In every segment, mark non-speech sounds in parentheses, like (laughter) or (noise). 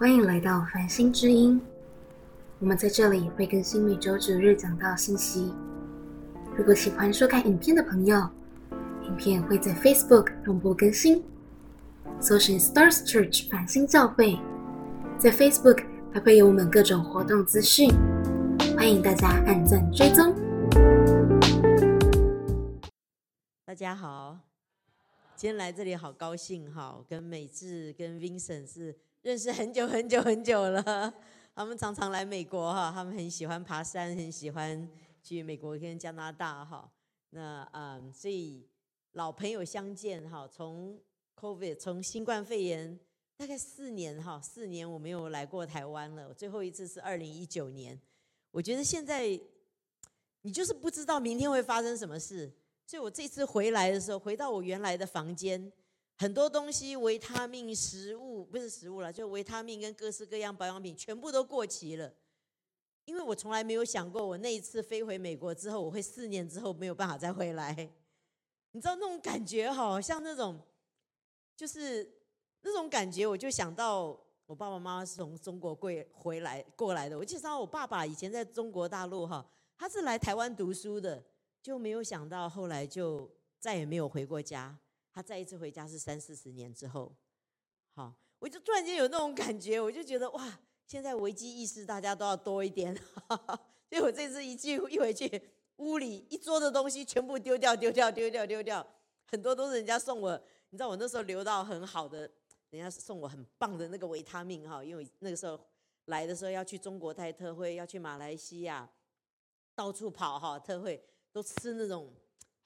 欢迎来到繁星之音，我们在这里会更新每周九日讲到信息。如果喜欢收看影片的朋友，影片会在 Facebook 同步更新，搜寻 Stars Church 繁星教会，在 Facebook 还会有我们各种活动资讯，欢迎大家按赞追踪。大家好，今天来这里好高兴哈，跟美智跟 Vincent 是认识很久很久很久了，(laughs) 他们常常来美国哈，他们很喜欢爬山，很喜欢去美国跟加拿大哈，那嗯，所以老朋友相见哈，从 COVID 从新冠肺炎大概四年哈，四年我没有来过台湾了，最后一次是二零一九年，我觉得现在你就是不知道明天会发生什么事。所以我这次回来的时候，回到我原来的房间，很多东西，维他命、食物不是食物了，就维他命跟各式各样保养品全部都过期了。因为我从来没有想过，我那一次飞回美国之后，我会四年之后没有办法再回来。你知道那种感觉，好像那种，就是那种感觉，我就想到我爸爸妈妈是从中国过回来过来的。我记得我爸爸以前在中国大陆哈，他是来台湾读书的。就没有想到，后来就再也没有回过家。他再一次回家是三四十年之后。好，我就突然间有那种感觉，我就觉得哇，现在危机意识大家都要多一点。(laughs) 所以我这次一去一回去，屋里一桌的东西全部丢掉，丢掉，丢掉，丢掉，很多都是人家送我。你知道我那时候留到很好的，人家送我很棒的那个维他命哈，因为那个时候来的时候要去中国开特会，要去马来西亚，到处跑哈特会。都吃那种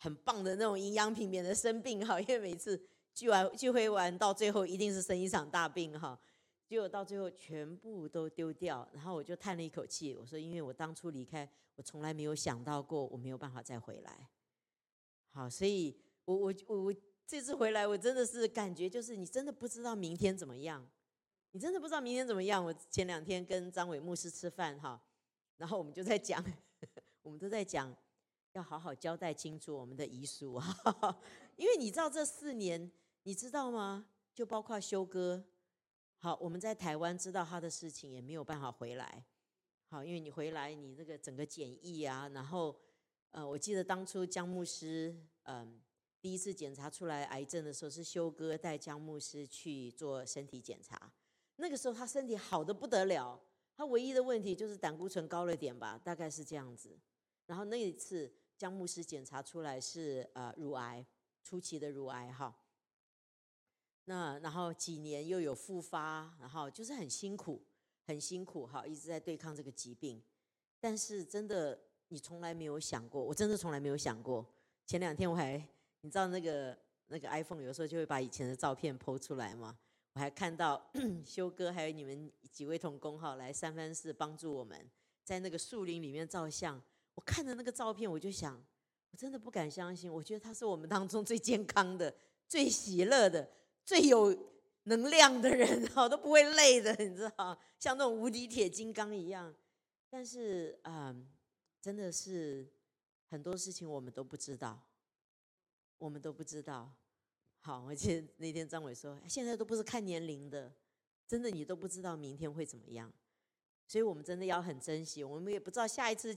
很棒的那种营养品，免得生病哈。因为每次聚完聚会完，到最后一定是生一场大病哈。结果到最后全部都丢掉，然后我就叹了一口气，我说：“因为我当初离开，我从来没有想到过我没有办法再回来。”好，所以我我我我这次回来，我真的是感觉就是你真的不知道明天怎么样，你真的不知道明天怎么样。我前两天跟张伟牧师吃饭哈，然后我们就在讲，(laughs) 我们都在讲。要好好交代清楚我们的遗书啊，(laughs) 因为你知道这四年，你知道吗？就包括修哥，好，我们在台湾知道他的事情也没有办法回来，好，因为你回来你这个整个检疫啊，然后呃，我记得当初江牧师嗯第一次检查出来癌症的时候，是修哥带江牧师去做身体检查，那个时候他身体好的不得了，他唯一的问题就是胆固醇高了点吧，大概是这样子，然后那一次。江牧师检查出来是呃乳癌，初期的乳癌哈。那然后几年又有复发，然后就是很辛苦，很辛苦哈，一直在对抗这个疾病。但是真的，你从来没有想过，我真的从来没有想过。前两天我还，你知道那个那个 iPhone 有时候就会把以前的照片剖出来嘛，我还看到 (clears throat) 修哥还有你们几位同工哈来三藩市帮助我们，在那个树林里面照相。我看着那个照片，我就想，我真的不敢相信。我觉得他是我们当中最健康的、最喜乐的、最有能量的人，(laughs) 哈，都不会累的，你知道，像那种无敌铁金刚一样。但是，嗯，真的是很多事情我们都不知道，我们都不知道。好，我记得那天张伟说，现在都不是看年龄的，真的你都不知道明天会怎么样，所以我们真的要很珍惜。我们也不知道下一次。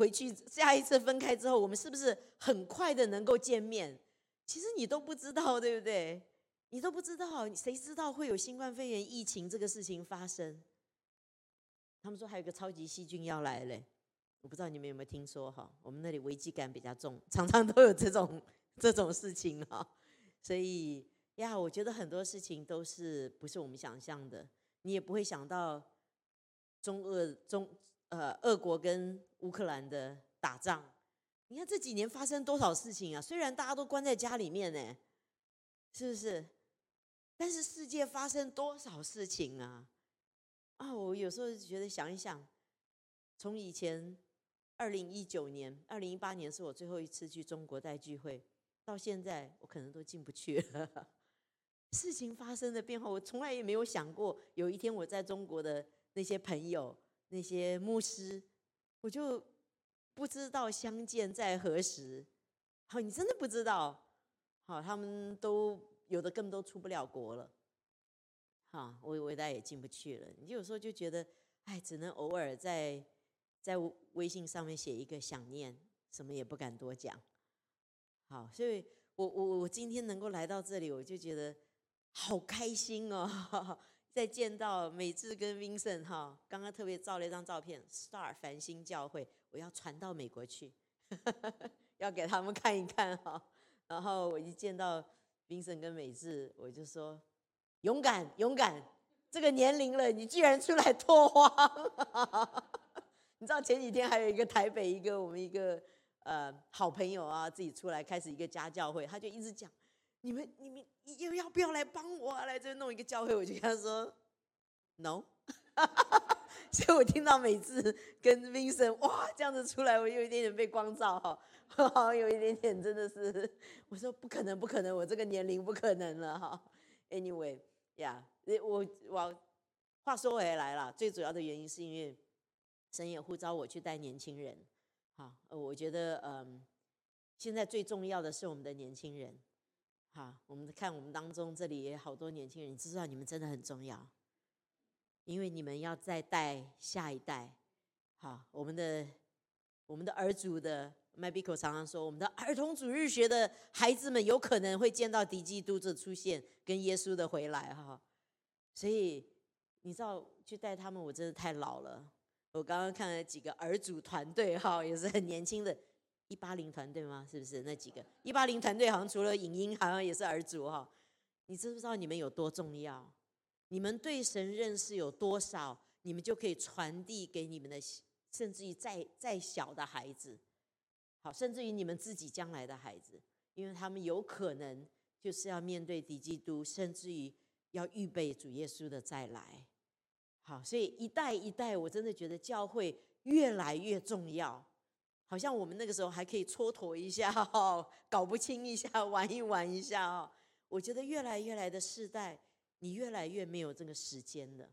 回去下一次分开之后，我们是不是很快的能够见面？其实你都不知道，对不对？你都不知道，谁知道会有新冠肺炎疫情这个事情发生？他们说还有个超级细菌要来嘞，我不知道你们有没有听说哈？我们那里危机感比较重，常常都有这种 (laughs) 这种事情哈。所以呀，我觉得很多事情都是不是我们想象的，你也不会想到中俄中。呃，俄国跟乌克兰的打仗，你看这几年发生多少事情啊？虽然大家都关在家里面呢，是不是？但是世界发生多少事情啊？啊，我有时候觉得想一想，从以前二零一九年、二零一八年是我最后一次去中国带聚会，到现在我可能都进不去了。(laughs) 事情发生的变化，我从来也没有想过，有一天我在中国的那些朋友。那些牧师，我就不知道相见在何时。好，你真的不知道。好，他们都有的根本都出不了国了。哈，我我大概也进不去了。你有时候就觉得，哎，只能偶尔在在微信上面写一个想念，什么也不敢多讲。好，所以我我我今天能够来到这里，我就觉得好开心哦！再见到美智跟 Vincent 哈，刚刚特别照了一张照片，Star 繁星教会，我要传到美国去，(laughs) 要给他们看一看哈。然后我一见到 Vincent 跟美智，我就说。勇敢，勇敢！这个年龄了，你居然出来拓荒！(laughs) 你知道前几天还有一个台北一个我们一个呃好朋友啊，自己出来开始一个家教会，他就一直讲：你们你们要要不要来帮我来这弄一个教会？我就跟他说：No。(laughs) 所以我听到每次跟 Vincent 哇这样子出来，我有一点点被光照哈，好 (laughs) 像有一点点真的是，我说不可能不可能，我这个年龄不可能了哈。Anyway。呀，我我话说回来了，最主要的原因是因为神也呼召我去带年轻人。好，我觉得嗯，现在最重要的是我们的年轻人。好，我们看我们当中这里也好多年轻人，你知道你们真的很重要，因为你们要再带下一代。好，我们的我们的儿主的 Mabiko 常常说，我们的儿童主日学的孩子们有可能会见到敌基督的出现。跟耶稣的回来哈，所以你知道去带他们，我真的太老了。我刚刚看了几个儿组团队哈，也是很年轻的，一八零团队吗？是不是那几个一八零团队？好像除了影音，好像也是儿族哈。你知不知道你们有多重要？你们对神认识有多少，你们就可以传递给你们的，甚至于再再小的孩子，好，甚至于你们自己将来的孩子，因为他们有可能。就是要面对敌基督，甚至于要预备主耶稣的再来。好，所以一代一代，我真的觉得教会越来越重要。好像我们那个时候还可以蹉跎一下哈，搞不清一下，玩一玩一下哦。我觉得越来越来的世代，你越来越没有这个时间了。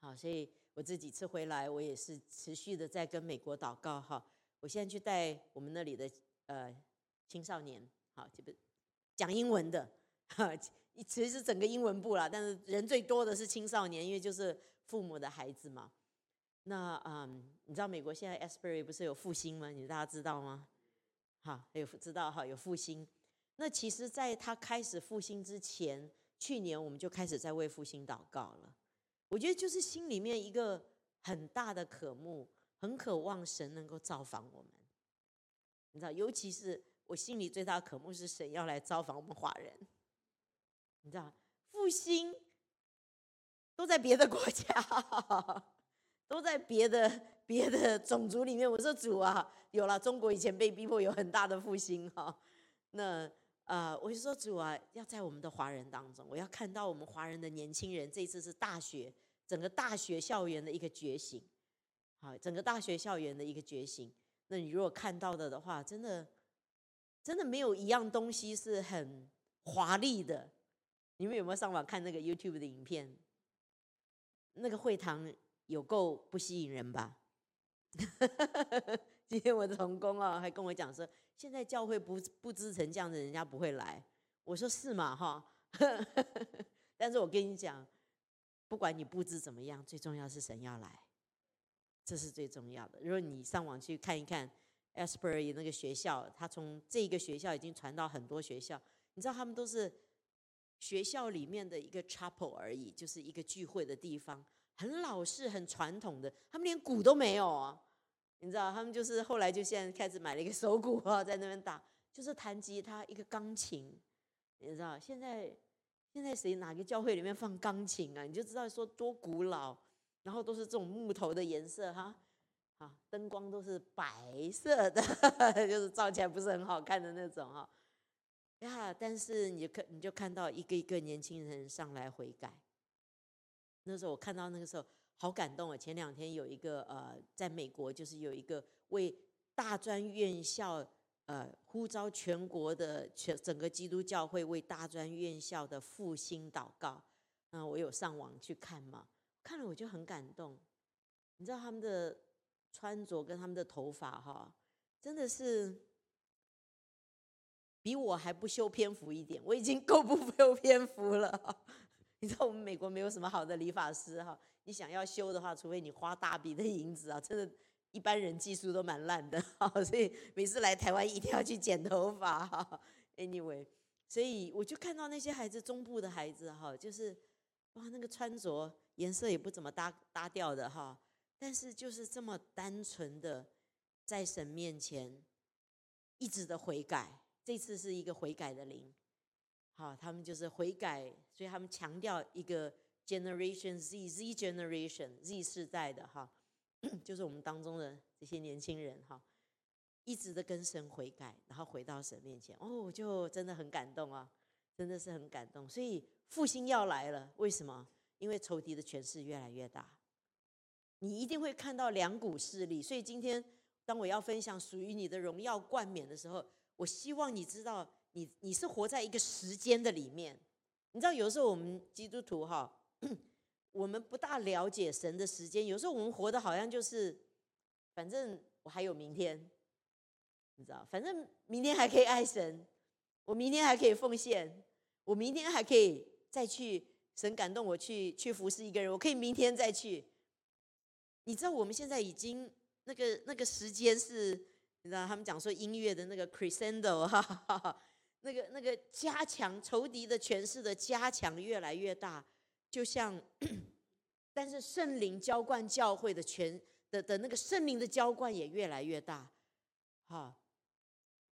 好，所以我这几次回来，我也是持续的在跟美国祷告哈。我现在去带我们那里的呃青少年，好，这个。讲英文的，哈，其实是整个英文部啦，但是人最多的是青少年，因为就是父母的孩子嘛。那嗯，你知道美国现在 Asbury 不是有复兴吗？你大家知道吗？哈，有知道哈，有复兴。那其实，在他开始复兴之前，去年我们就开始在为复兴祷告了。我觉得就是心里面一个很大的渴慕，很渴望神能够造访我们。你知道，尤其是。我心里最大的渴慕是神要来造访我们华人，你知道，复兴都在别的国家，(laughs) 都在别的别的种族里面。我说主啊，有了中国以前被逼迫有很大的复兴哈，那呃，我就说主啊，要在我们的华人当中，我要看到我们华人的年轻人，这次是大学整个大学校园的一个觉醒，好，整个大学校园的一个觉醒。那你如果看到的的话，真的。真的没有一样东西是很华丽的。你们有没有上网看那个 YouTube 的影片？那个会堂有够不吸引人吧？(laughs) 今天我的同工啊，还跟我讲说，现在教会不布置成这样子，人家不会来。我说是嘛哈？(laughs) 但是我跟你讲，不管你布置怎么样，最重要是神要来，这是最重要的。如果你上网去看一看。Asbury 那个学校，他从这个学校已经传到很多学校。你知道他们都是学校里面的一个 chapel 而已，就是一个聚会的地方，很老式、很传统的。他们连鼓都没有啊！你知道，他们就是后来就现在开始买了一个手鼓啊，在那边打，就是弹吉他、一个钢琴。你知道，现在现在谁哪个教会里面放钢琴啊？你就知道说多古老，然后都是这种木头的颜色哈。啊，灯光都是白色的，(laughs) 就是照起来不是很好看的那种哈。呀，但是你就看，你就看到一个一个年轻人上来悔改。那时候我看到那个时候好感动啊！前两天有一个呃，在美国就是有一个为大专院校呃呼召全国的全整个基督教会为大专院校的复兴祷告。那我有上网去看嘛，看了我就很感动。你知道他们的。穿着跟他们的头发哈，真的是比我还不修篇幅一点。我已经够不 (laughs) 修篇幅了，你知道我们美国没有什么好的理发师哈，你想要修的话，除非你花大笔的银子啊，真的，一般人技术都蛮烂的哈，(laughs) 所以每次来台湾一定要去剪头发哈。Anyway，所以我就看到那些孩子，中部的孩子哈，就是哇，那个穿着颜色也不怎么搭搭调的哈，但是就是这么单纯的在神面前一直的悔改，这次是一个悔改的灵。好，他们就是悔改，所以他们强调一个 Generation Z，Z Generation，Z 世代的哈，(clears throat) 就是我们当中的这些年轻人哈，一直的跟神悔改，然后回到神面前，哦，就真的很感动啊，真的是很感动。所以复兴要来了，为什么？因为仇敌的权势越来越大，你一定会看到两股势力。所以今天当我要分享属于你的荣耀冠冕的时候，我希望你知道。你你是活在一个时间的里面，你知道有时候我们基督徒哈，我们不大了解神的时间。有时候我们活的好像就是，反正我还有明天，你知道，反正明天还可以爱神，我明天还可以奉献，我明天还可以再去神感动我去去服侍一个人，我可以明天再去。你知道我们现在已经那个那个时间是，你知道他们讲说音乐的那个 crescendo 哈。那个那个加强仇敌的权势的加强越来越大，就像，但是圣灵浇灌教会的权的的那个圣灵的浇灌也越来越大。哈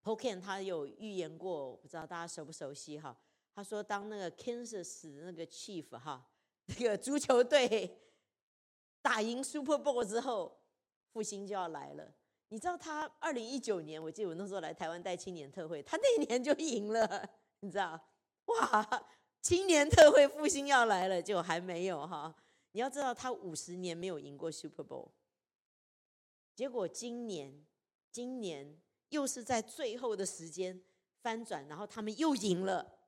p o k e n 他有预言过，我不知道大家熟不熟悉哈？他说当那个 Kansas 那个 Chief 哈，那个足球队 (laughs) 打赢 Super Bowl 之后，复兴就要来了。你知道他二零一九年，我记得我那时候来台湾带青年特会，他那一年就赢了，你知道？哇，青年特会复兴要来了，就还没有哈。你要知道，他五十年没有赢过 Super Bowl，结果今年，今年又是在最后的时间翻转，然后他们又赢了。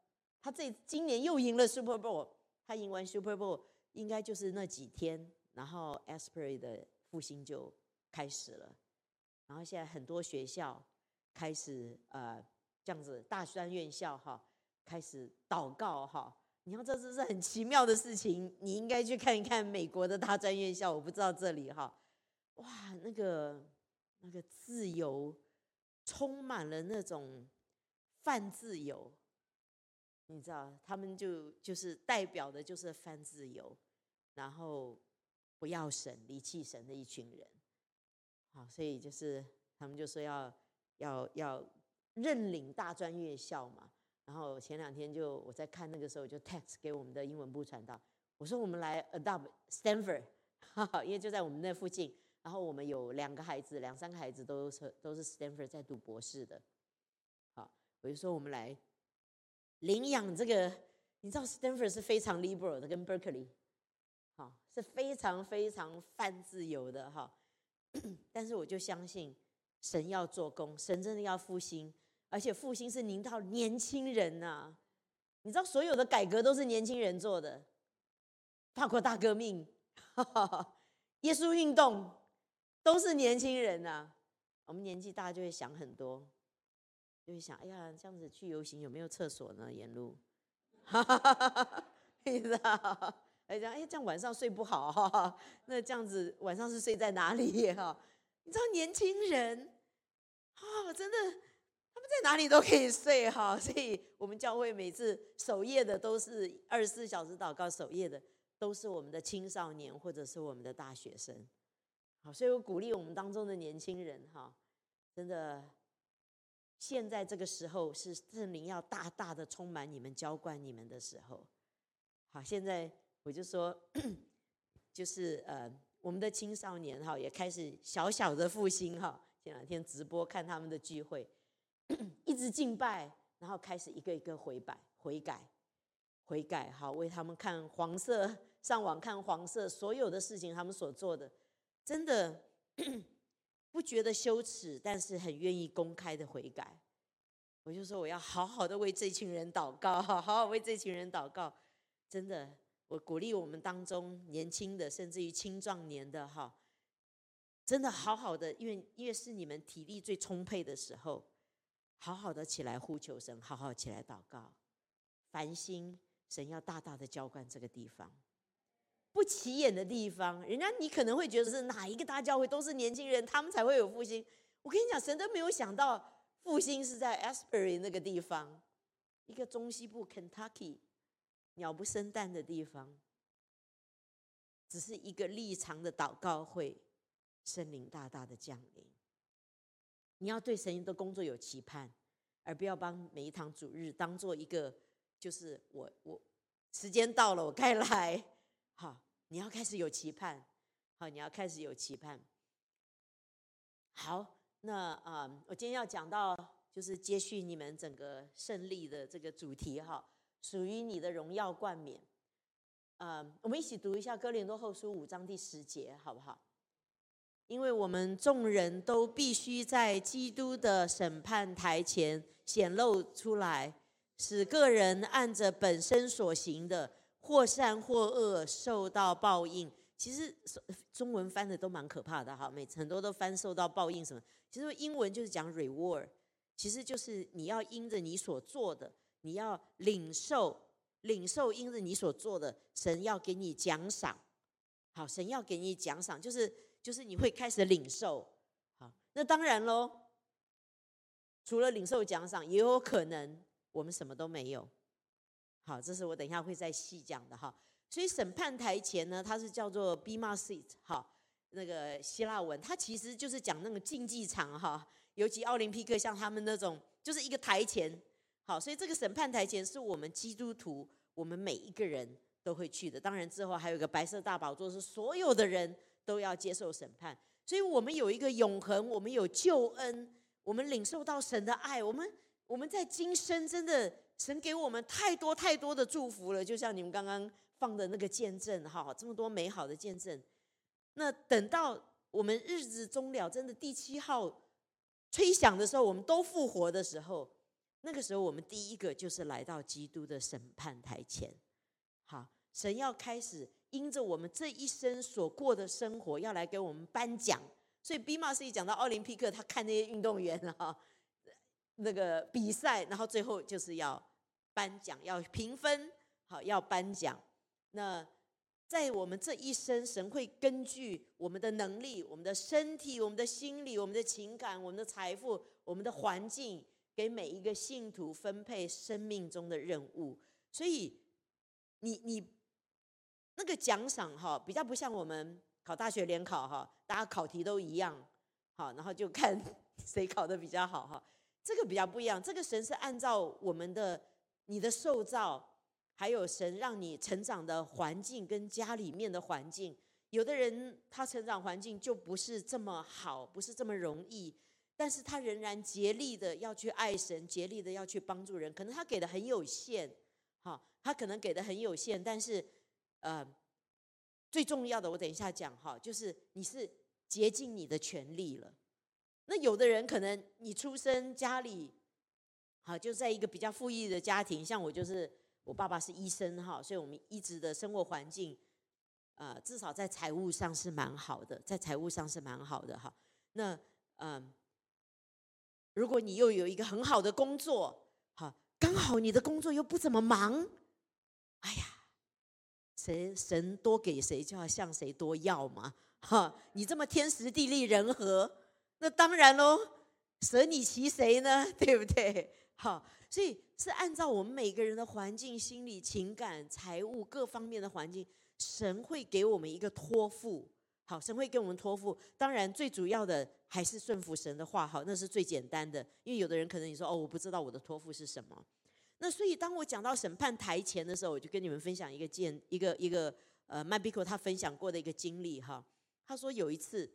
他这今年又赢了 Super Bowl，他赢完 Super Bowl 应该就是那几天，然后 Asprey 的复兴就开始了。然后现在很多学校开始呃这样子，大专院校哈开始祷告哈。你要这这是很奇妙的事情，你应该去看一看美国的大专院校。我不知道这里哈，哇，那个那个自由充满了那种泛自由，你知道，他们就就是代表的就是泛自由，然后不要神离弃神的一群人。好，所以就是他们就说要要要认领大专院校嘛。然后前两天就我在看那个时候就 text 给我们的英文部传道，我说我们来 adopt Stanford，哈 (laughs) 哈因为就在我们那附近。然后我们有两个孩子，两三个孩子都是都是 Stanford 在读博士的。好，我就说我们来领养这个，你知道 Stanford 是非常 liberal 的，跟 Berkeley，好是非常非常泛自由的哈。(clears throat) 但是我就相信神要做工，神真的要复兴，而且复兴是临到年轻人呐。你知道所有的改革都是年轻人做的，法国大革命、耶稣运动都是年轻人呐。我们年纪大就会想很多，就会想：哎呀，这样子去游行有没有厕所呢？沿路，(laughs) 你知道？哎，这样哎，这样晚上睡不好哈。那这样子晚上是睡在哪里哈？你知道年轻人啊，真的他们在哪里都可以睡哈。所以我们教会每次守夜的都是二十四小时祷告守夜的，都是我们的青少年或者是我们的大学生。好，所以我鼓励我们当中的年轻人哈，真的，现在这个时候是圣灵要大大的充满你们、浇灌你们的时候。好，现在。我就说，(clears throat) 就是呃，我们的青少年哈也开始小小的复兴哈。前两天直播看他们的聚会，(clears throat) 一直敬拜，然后开始一个一个悔改、悔改、悔改。好，为他们看黄色，上网看黄色，所有的事情他们所做的，真的 (clears throat) 不觉得羞耻，但是很愿意公开的悔改。我就说我要好好的为这群人祷告，好好为这群人祷告，真的。我鼓励我们当中年轻的，甚至于青壮年的哈，真的好好的，因为因为是你们体力最充沛的时候，好好的起来呼求神，好好起来祷告，繁星神要大大的浇灌这个地方。不起眼的地方，人家你可能会觉得是哪一个大教会都是年轻人，他们才会有复兴。我跟你讲，神都没有想到复兴是在 Asbury 那个地方，一个中西部 Kentucky 鸟不生蛋的地方，只是一个立场的祷告会，圣灵大大的降临。你要对神的工作有期盼，而不要把每一堂主日当做一个，就是我我时间到了，我该来。好，你要开始有期盼。好，你要开始有期盼。好，那啊，我今天要讲到就是接续你们整个胜利的这个主题哈，属于你的荣耀冠冕。呃，我们一起读一下哥林多后书五章第十节，好不好？因为我们众人都必须在基督的审判台前显露出来，使个人按着本身所行的。或善或恶，受到报应。其实中文翻的都蛮可怕的哈，每很多都翻受到报应什么。其实英文就是讲 reward，其实就是你要因着你所做的，你要领受领受因着你所做的，神要给你奖赏。好，神要给你奖赏，就是就是你会开始领受。好，那当然喽，除了领受奖赏，也有可能我们什么都没有。好，这是我等一下会再细讲的哈。所以审判台前呢，它是叫做 bema seat，哈，那个希腊文，它其实就是讲那个竞技场哈，尤其奥林匹克像他们那种，就是一个台前。好，所以这个审判台前是我们基督徒，我们每一个人都会去的。当然之后还有一个白色大宝座，是所有的人都要接受审判。所以我们有一个永恒，我们有救恩，我们领受到神的爱，我们我们在今生真的。神给我们太多太多的祝福了，就像你们刚刚放的那个见证，哈，这么多美好的见证。那等到我们日子终了，真的第七号吹响的时候，我们都复活的时候，那个时候我们第一个就是来到基督的审判台前。好，神要开始因着我们这一生所过的生活，要来给我们颁奖。所以比马斯一讲到奥林匹克，他看那些运动员哈。那个比赛，然后最后就是要颁奖，要评分，好，要颁奖。那在我们这一生，神会根据我们的能力、我们的身体、我们的心理、我们的情感、我们的财富、我们的环境，给每一个信徒分配生命中的任务。所以，你你那个奖赏哈，比较不像我们考大学联考哈，大家考题都一样，好，然后就看 (laughs) 谁考的比较好哈。这个比较不一样，这个神是按照我们的你的受造，还有神让你成长的环境跟家里面的环境。有的人他成长环境就不是这么好，不是这么容易，但是他仍然竭力的要去爱神，竭力的要去帮助人。可能他给的很有限，哈，他可能给的很有限，但是呃，最重要的我等一下讲哈，就是你是竭尽你的全力了。那有的人可能你出生家里，好就在一个比较富裕的家庭，像我就是我爸爸是医生哈，所以我们一直的生活环境，呃，至少在财务上是蛮好的，在财务上是蛮好的哈。那嗯，如果你又有一个很好的工作，好，刚好你的工作又不怎么忙，哎呀，谁神多给谁就要向谁多要嘛，哈，你这么天时地利人和。那当然喽，舍你其谁呢？(laughs) 对不对？好，所以是按照我们每个人的环境、心理、情感、财务各方面的环境，神会给我们一个托付。好，神会给我们托付。当然，最主要的还是顺服神的话。好，那是最简单的。因为有的人可能你说哦，我不知道我的托付是什么。那所以当我讲到审判台前的时候，我就跟你们分享一个见一个一个呃麦比克他分享过的一个经历哈。他说有一次。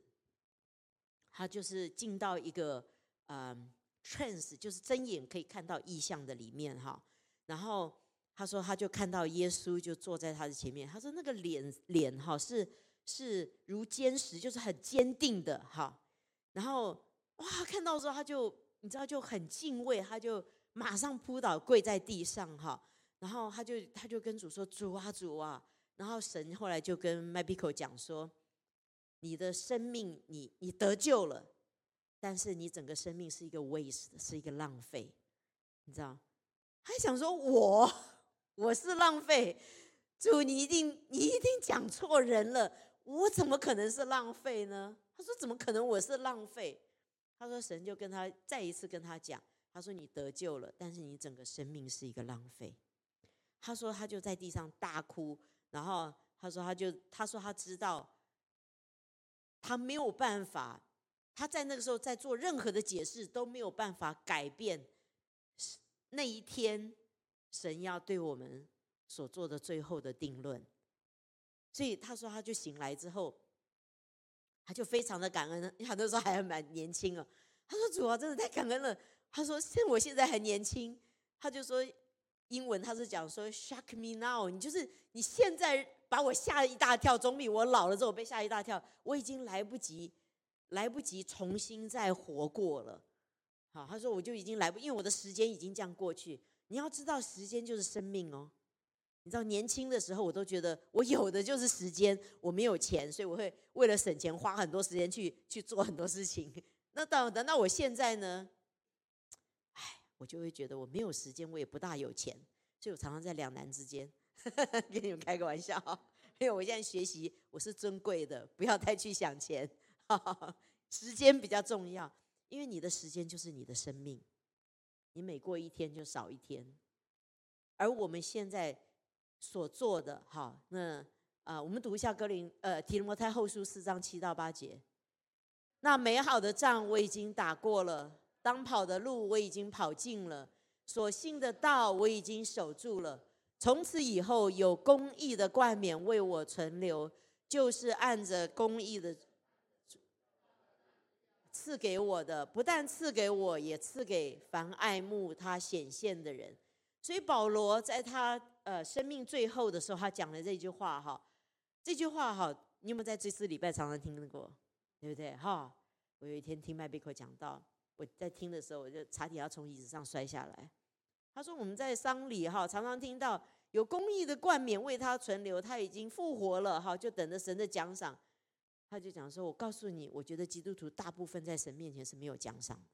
他就是进到一个呃 trance，就是睁眼可以看到意象的里面哈。然后他说，他就看到耶稣就坐在他的前面。他说那个脸脸哈是是如坚石，就是很坚定的哈。然后哇，看到之后他就你知道就很敬畏，他就马上扑倒跪在地上哈。然后他就他就跟主说：“主啊，主啊！”然后神后来就跟麦比克讲说。你的生命，你你得救了，但是你整个生命是一个 waste，是一个浪费，你知道？还想说我我是浪费。主，你一定你一定讲错人了，我怎么可能是浪费呢？他说怎么可能我是浪费？他说神就跟他再一次跟他讲，他说你得救了，但是你整个生命是一个浪费。他说他就在地上大哭，然后他说他就他说他知道他没有办法，他在那个时候在做任何的解释都没有办法改变那一天神要对我们所做的最后的定论。所以他说他就醒来之后，他就非常的感恩，他那时候还蛮年轻哦。他说主啊，真的太感恩了。他说现我现在很年轻，他就说。英文他是讲说 “shock me now”，你就是你现在把我吓一大跳，总比我老了之后被吓一大跳。我已经来不及，来不及重新再活过了。好，他说我就已经来不，因为我的时间已经这样过去。你要知道，时间就是生命哦。你知道年轻的时候，我都觉得我有的就是时间，我没有钱，所以我会为了省钱花很多时间去去做很多事情。那到等到我现在呢？哎我就会觉得我没有时间，我也不大有钱，所以我常常在两难之间。(laughs) 跟你们开个玩笑，(laughs) 因为我现在学习，我是尊贵的，不要太去想钱，(laughs) 时间比较重要，因为你的时间就是你的生命，你每过一天就少一天。而我们现在所做的，哈，那啊，我们读一下格林呃提摩太后书四章七到八节，那美好的仗我已经打过了。当跑的路我已经跑尽了，所信的道我已经守住了。从此以后，有公义的冠冕为我存留，就是按着公义的赐给我的，不但赐给我，也赐给凡爱慕他显现的人。所以保罗在他呃生命最后的时候，他讲了这句话哈，这句话哈，你有没有在这次礼拜常常听过？对不对哈？我有一天听麦贝克讲到。我在听的时候，我就差点要从椅子上摔下来。他说：“我们在丧礼哈，常常听到有公益的冠冕为他存留，他已经复活了哈，就等着神的奖赏。”他就讲说：“我告诉你，我觉得基督徒大部分在神面前是没有奖赏的。”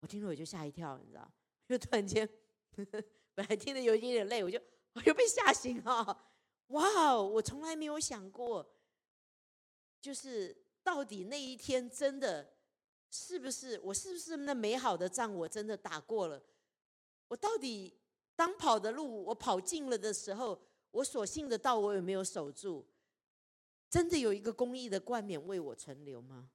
我听了我就吓一跳，你知道，就突然间，(laughs) 本来听得有一点点累，我就我 (laughs) 又被吓醒了。哇，我从来没有想过，就是到底那一天真的。是不是我是不是那美好的仗我真的打过了？我到底当跑的路我跑尽了的时候，我所信的道我有没有守住？真的有一个公益的冠冕为我存留吗？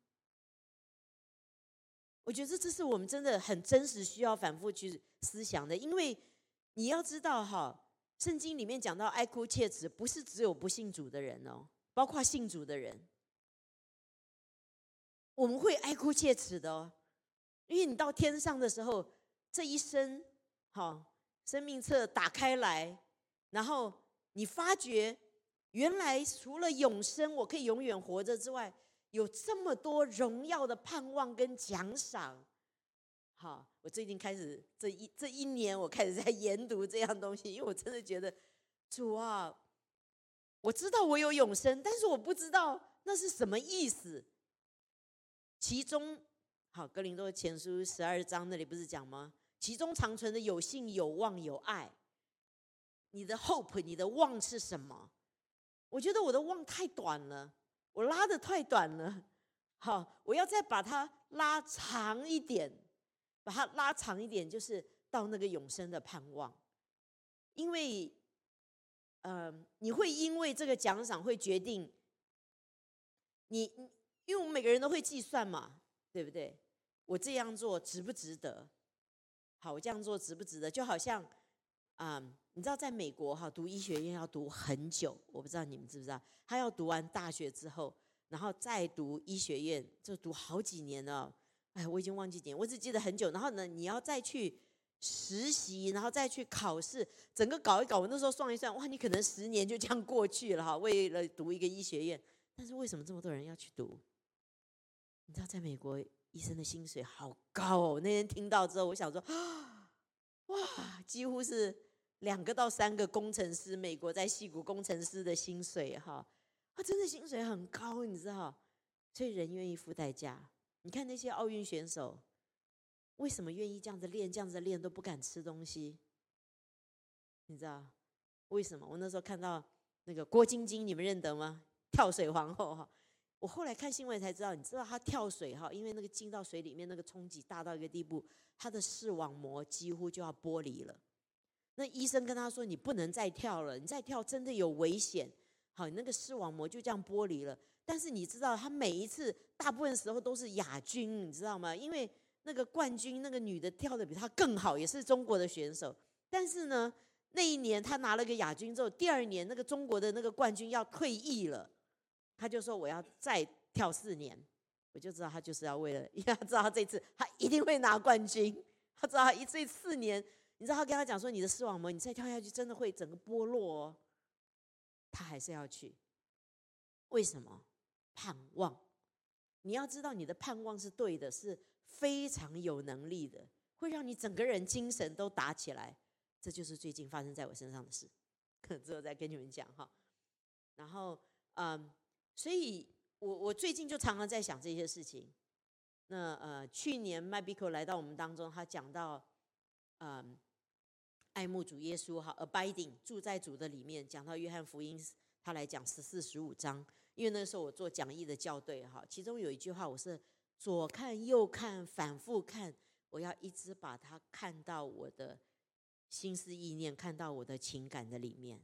我觉得这是我们真的很真实需要反复去思想的，因为你要知道哈，圣经里面讲到哀哭切齿，不是只有不信主的人哦，包括信主的人。我们会哀哭切齿的哦，因为你到天上的时候，这一生，好，生命册打开来，然后你发觉，原来除了永生，我可以永远活着之外，有这么多荣耀的盼望跟奖赏。好，我最近开始这一这一年，我开始在 (laughs) 研读这样东西，因为我真的觉得，主啊，我知道我有永生，但是我不知道那是什么意思。其中，好，格林多前书十二章那里不是讲吗？其中长存的有信、有望、有爱。你的 hope，你的望是什么？我觉得我的望太短了，我拉的太短了。(laughs) 好，我要再把它拉长一点，把它拉长一点，就是到那个永生的盼望。因为，呃，你会因为这个奖赏会决定你。因为我们每个人都会计算嘛，对不对？我这样做值不值得？好，我这样做值不值得？就好像，啊，你知道，在美国哈，读医学院要读很久，我不知道你们知不知道？他要读完大学之后，然后再读医学院，就读好几年了。哎，我已经忘记年，我只记得很久。然后呢，你要再去实习，然后再去考试，整个搞一搞，我那时候算一算，哇，你可能十年就这样过去了哈。为了读一个医学院，但是为什么这么多人要去读？你知道，在美国医生的薪水好高哦！那天听到之后，我想说，哇，几乎是两个到三个工程师，美国在戏谷工程师的薪水哈，啊，真的薪水很高，你知道？所以人愿意付代价。你看那些奥运选手，为什么愿意这样子练？这样子练都不敢吃东西，你知道？为什么？我那时候看到那个郭晶晶，你们认得吗？跳水皇后哈。我后来看新闻才知道，你知道她跳水哈，因为那个进到水里面那个冲击大到一个地步，她的视网膜几乎就要剥离了。那医生跟她说：“你不能再跳了，你再跳真的有危险。”好，那个视网膜就这样剥离了。但是你知道，他每一次大部分时候都是亚军，你知道吗？因为那个冠军那个女的跳的比她更好，也是中国的选手。但是呢，那一年他拿了个亚军之后，第二年那个中国的那个冠军要退役了。他就说：“我要再跳四年。”我就知道他就是要为了，因 (laughs) 为他知道他这次他一定会拿冠军。他知道他一这四年，你知道他跟他讲说：“你的视网膜，你再跳下去真的会整个剥落哦。”他还是要去。为什么？盼望。你要知道，你的盼望是对的，是非常有能力的，会让你整个人精神都打起来。这就是最近发生在我身上的事，可之后再跟你们讲哈。然后，嗯。所以，我我最近就常常在想这些事情。那呃，去年麦比克来到我们当中，他讲到，嗯，爱慕主耶稣哈，abiding 住在主的里面，讲到约翰福音，他来讲十四十五章。因为那时候我做讲义的校对哈，其中有一句话，我是左看右看，反复看，我要一直把它看到我的心思意念，看到我的情感的里面。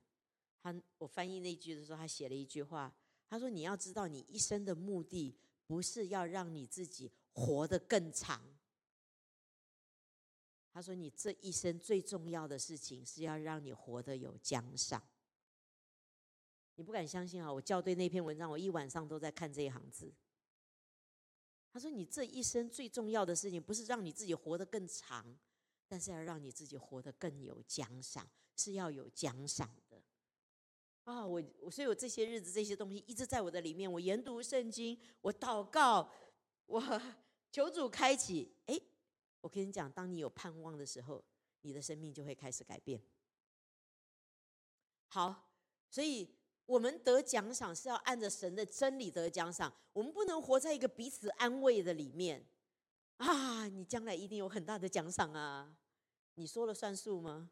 他我翻译那句的时候，他写了一句话。他说：“你要知道，你一生的目的不是要让你自己活得更长。他说，你这一生最重要的事情是要让你活得有奖赏。你不敢相信啊！我校对那篇文章，我一晚上都在看这一行字。他说，你这一生最重要的事情不是让你自己活得更长，但是要让你自己活得更有奖赏，是要有奖赏的。”啊，我我所以，我这些日子这些东西一直在我的里面。我研读圣经，我祷告，我 (laughs) 求主开启。哎，我跟你讲，当你有盼望的时候，你的生命就会开始改变。好，所以我们得奖赏是要按着神的真理得奖赏，我们不能活在一个彼此安慰的里面。啊，你将来一定有很大的奖赏啊！你说了算数吗？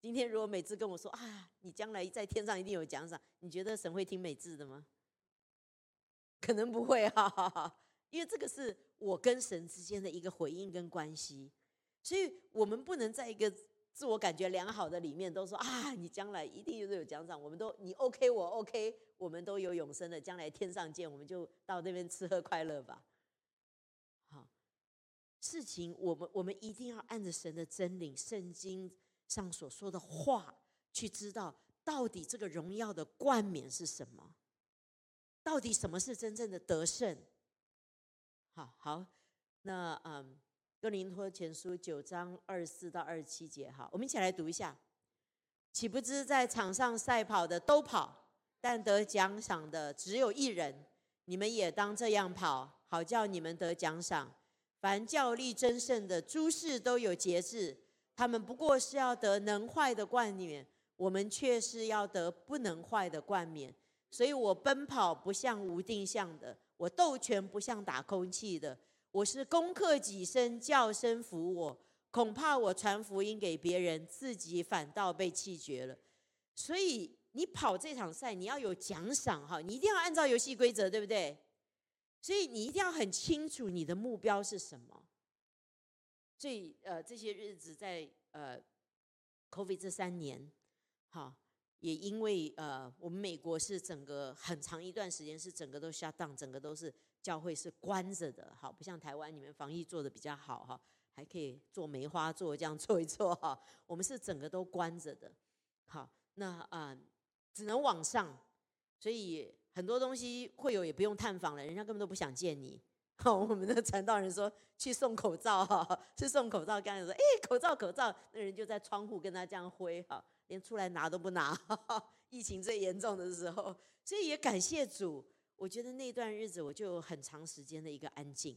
今天如果美智跟我说啊，你将来在天上一定有奖赏，你觉得神会听美智的吗？可能不会哈，(laughs) 因为这个是我跟神之间的一个回应跟关系，所以我们不能在一个自我感觉良好的里面都说啊，你将来一定就是有奖赏，我们都你 OK 我 OK，我们都有永生的，将来天上见，我们就到那边吃喝快乐吧。好，事情我们我们一定要按着神的真理，圣经。上所说的话，去知道到底这个荣耀的冠冕是什么？到底什么是真正的得胜？好好，那嗯，《哥林托前书》九章二十四到二十七节，哈，我们一起来读一下。岂不知在场上赛跑的都跑，但得奖赏的只有一人。你们也当这样跑，好叫你们得奖赏。凡教力争胜的诸事都有节制。他们不过是要得能坏的冠冕，我们却是要得不能坏的冠冕。所以我奔跑不像无定向的，我斗拳不像打空气的。我是攻克己身，叫声服我。恐怕我传福音给别人，自己反倒被弃绝了。所以你跑这场赛，你要有奖赏哈，你一定要按照游戏规则，对不对？所以你一定要很清楚你的目标是什么。所以，呃，这些日子在呃，COVID 这三年，好，也因为呃，我们美国是整个很长一段时间是整个都 shut down，整个都是教会是关着的，好，不像台湾你们防疫做的比较好哈，还可以做梅花座这样做一做哈，我们是整个都关着的，好，那啊，只能网上，所以很多东西会有也不用探访了，人家根本都不想见你。好，我们的传道人说去送口罩哈，去送口罩，刚才说哎，口罩口罩，那人就在窗户跟他这样挥哈，连出来拿都不拿哈哈。(laughs) 疫情最严重的时候，所以也感谢主，我觉得那段日子我就有很长时间的一个安静，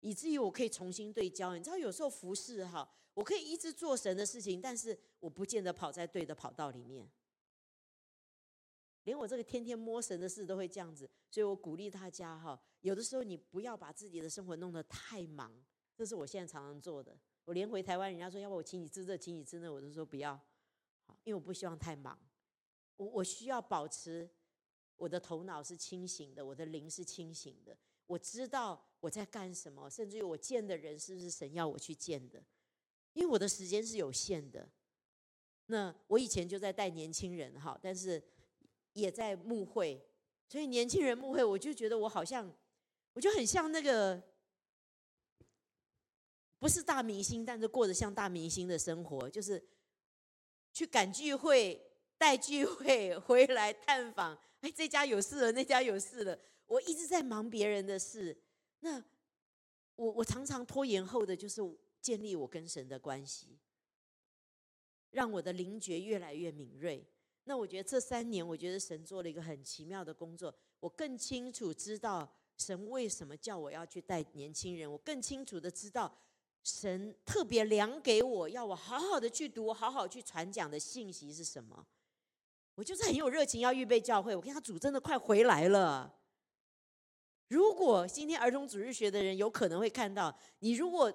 以至于我可以重新对焦。你知道有时候服侍哈，我可以一直做神的事情，但是我不见得跑在对的跑道里面。连我这个天天摸神的事都会这样子，所以我鼓励大家哈，有的时候你不要把自己的生活弄得太忙，这是我现在常常做的。我连回台湾，人家说要不我请你吃这，请你吃那，我都说不要。好，因为我不希望太忙，我我需要保持我的头脑是清醒的，我的灵是清醒的，我知道我在干什么，甚至于我见的人是不是神要我去见的，因为我的时间是有限的。那我以前就在带年轻人哈，但是也在牧会，所以年轻人牧会，我就觉得我好像，我就很像那个。不是大明星，但是过着像大明星的生活，就是去赶聚会、带聚会 (laughs) 回来探访。哎，这家有事了，那家有事了。我一直在忙别人的事。那我我常常拖延后的就是建立我跟神的关系，让我的灵觉越来越敏锐。那我觉得这三年，我觉得神做了一个很奇妙的工作。我更清楚知道神为什么叫我要去带年轻人，我更清楚的知道。神特别量给我要我好好的去读，好好去传讲的信息是什么？我就是很有热情要预备教会。我跟他主真的快回来了。如果今天儿童主日学的人有可能会看到你，如果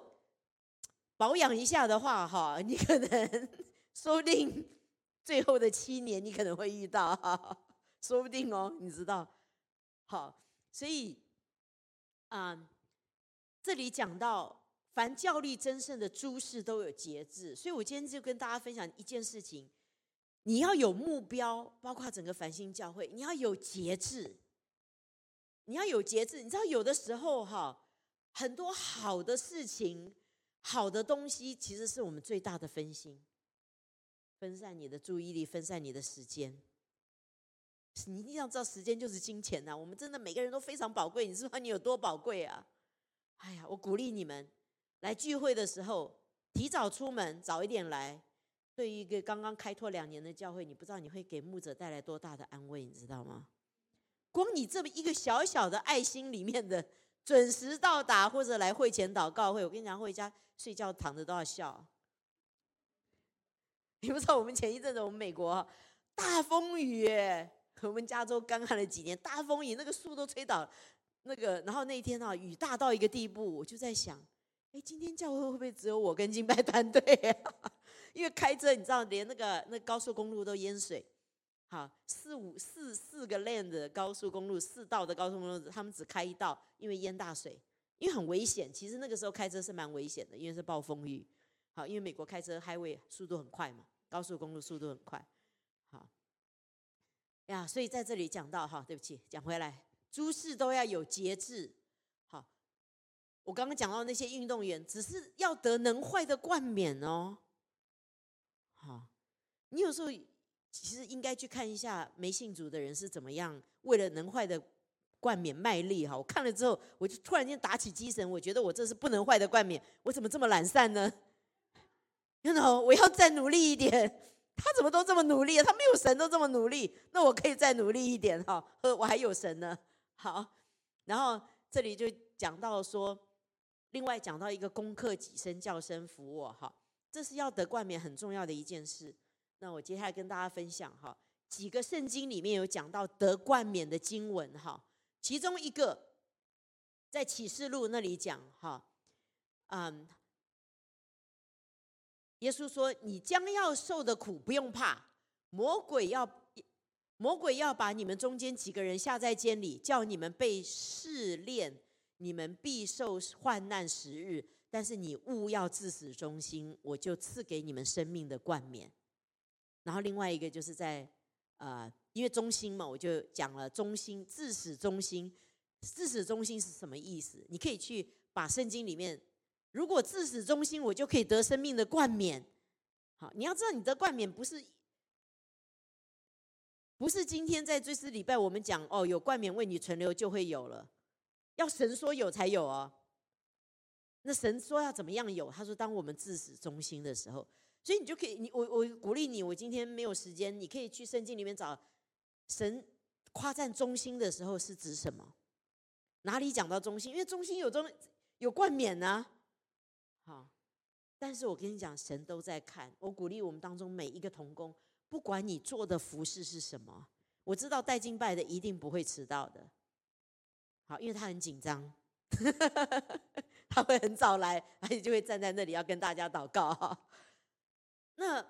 保养一下的话，哈，你可能 (laughs) 说不定最后的七年你可能会遇到，(laughs) 说不定哦，你知道？好，所以啊，这里讲到。凡教力争胜的诸事都有节制，所以我今天就跟大家分享一件事情：你要有目标，包括整个繁星教会，你要有节制，你要有节制。你知道，有的时候哈，很多好的事情、好的东西，其实是我们最大的分心，分散你的注意力，分散你的时间。你一定要知道，时间就是金钱呐！我们真的每个人都非常宝贵，你知道你有多宝贵啊？哎呀，我鼓励你们。来聚会的时候，提早出门，早一点来。对于一个刚刚开拓两年的教会，你不知道你会给牧者带来多大的安慰，你知道吗？光你这么一个小小的爱心里面的准时到达，或者来会前祷告会，我跟你讲，回家睡觉躺着都要笑。你不知道我们前一阵子我们美国大风雨，我们加州干旱了几年，大风雨那个树都吹倒，那个然后那天啊，雨大到一个地步，我就在想。哎，今天教会会不会只有我跟敬拜团队？(laughs) 因为开车，你知道，连那个那高速公路都淹水。好，四五四四个 lane 的高速公路，四道的高速公路，他们只开一道，因为淹大水，因为很危险。其实那个时候开车是蛮危险的，因为是暴风雨。好，因为美国开车 highway 速度很快嘛，高速公路速度很快。好，呀，所以在这里讲到哈，对不起，讲回来，诸事都要有节制。好我刚刚讲到那些运动员，只是要得能坏的冠冕哦。好，你有时候其实应该去看一下没信主的人是怎么样为了能坏的冠冕卖力哈。我看了之后，我就突然间打起精神，我觉得我这是不能坏的冠冕，我怎么这么懒散呢那我要再努力一点。他怎么都这么努力？他没有神都这么努力，那我可以再努力一点哈。呵，我还有神呢。好，然后这里就讲到说。另外讲到一个功课几声叫声服我哈，这是要得冠冕很重要的一件事。那我接下来跟大家分享哈，几个圣经里面有讲到得冠冕的经文哈，其中一个在启示录那里讲哈，嗯，耶稣说你将要受的苦不用怕，魔鬼要魔鬼要把你们中间几个人下在监里，叫你们被试炼。你们必受患难时日，但是你勿要自死忠心，我就赐给你们生命的冠冕。然后另外一个就是在呃，因为忠心嘛，我就讲了忠心，自死忠心。自死忠心是什么意思？你可以去把圣经里面，如果自始忠心，我就可以得生命的冠冕。好，你要知道，你的冠冕不是不是今天在追思礼拜我们讲哦，有冠冕为你存留就会有了。要神说有才有哦，那神说要怎么样有？他说当我们自始忠心的时候，所以你就可以，你我我鼓励你，我今天没有时间，你可以去圣经里面找神夸赞忠心的时候是指什么？哪里讲到忠心？因为忠心有忠有冠冕呢。但是我跟你讲，神都在看。我鼓励我们当中每一个童工，不管你做的服饰是什么，我知道带敬拜的一定不会迟到的。好，因为他很紧张，(laughs) 他会很早来，而且就会站在那里要跟大家祷告。哈，那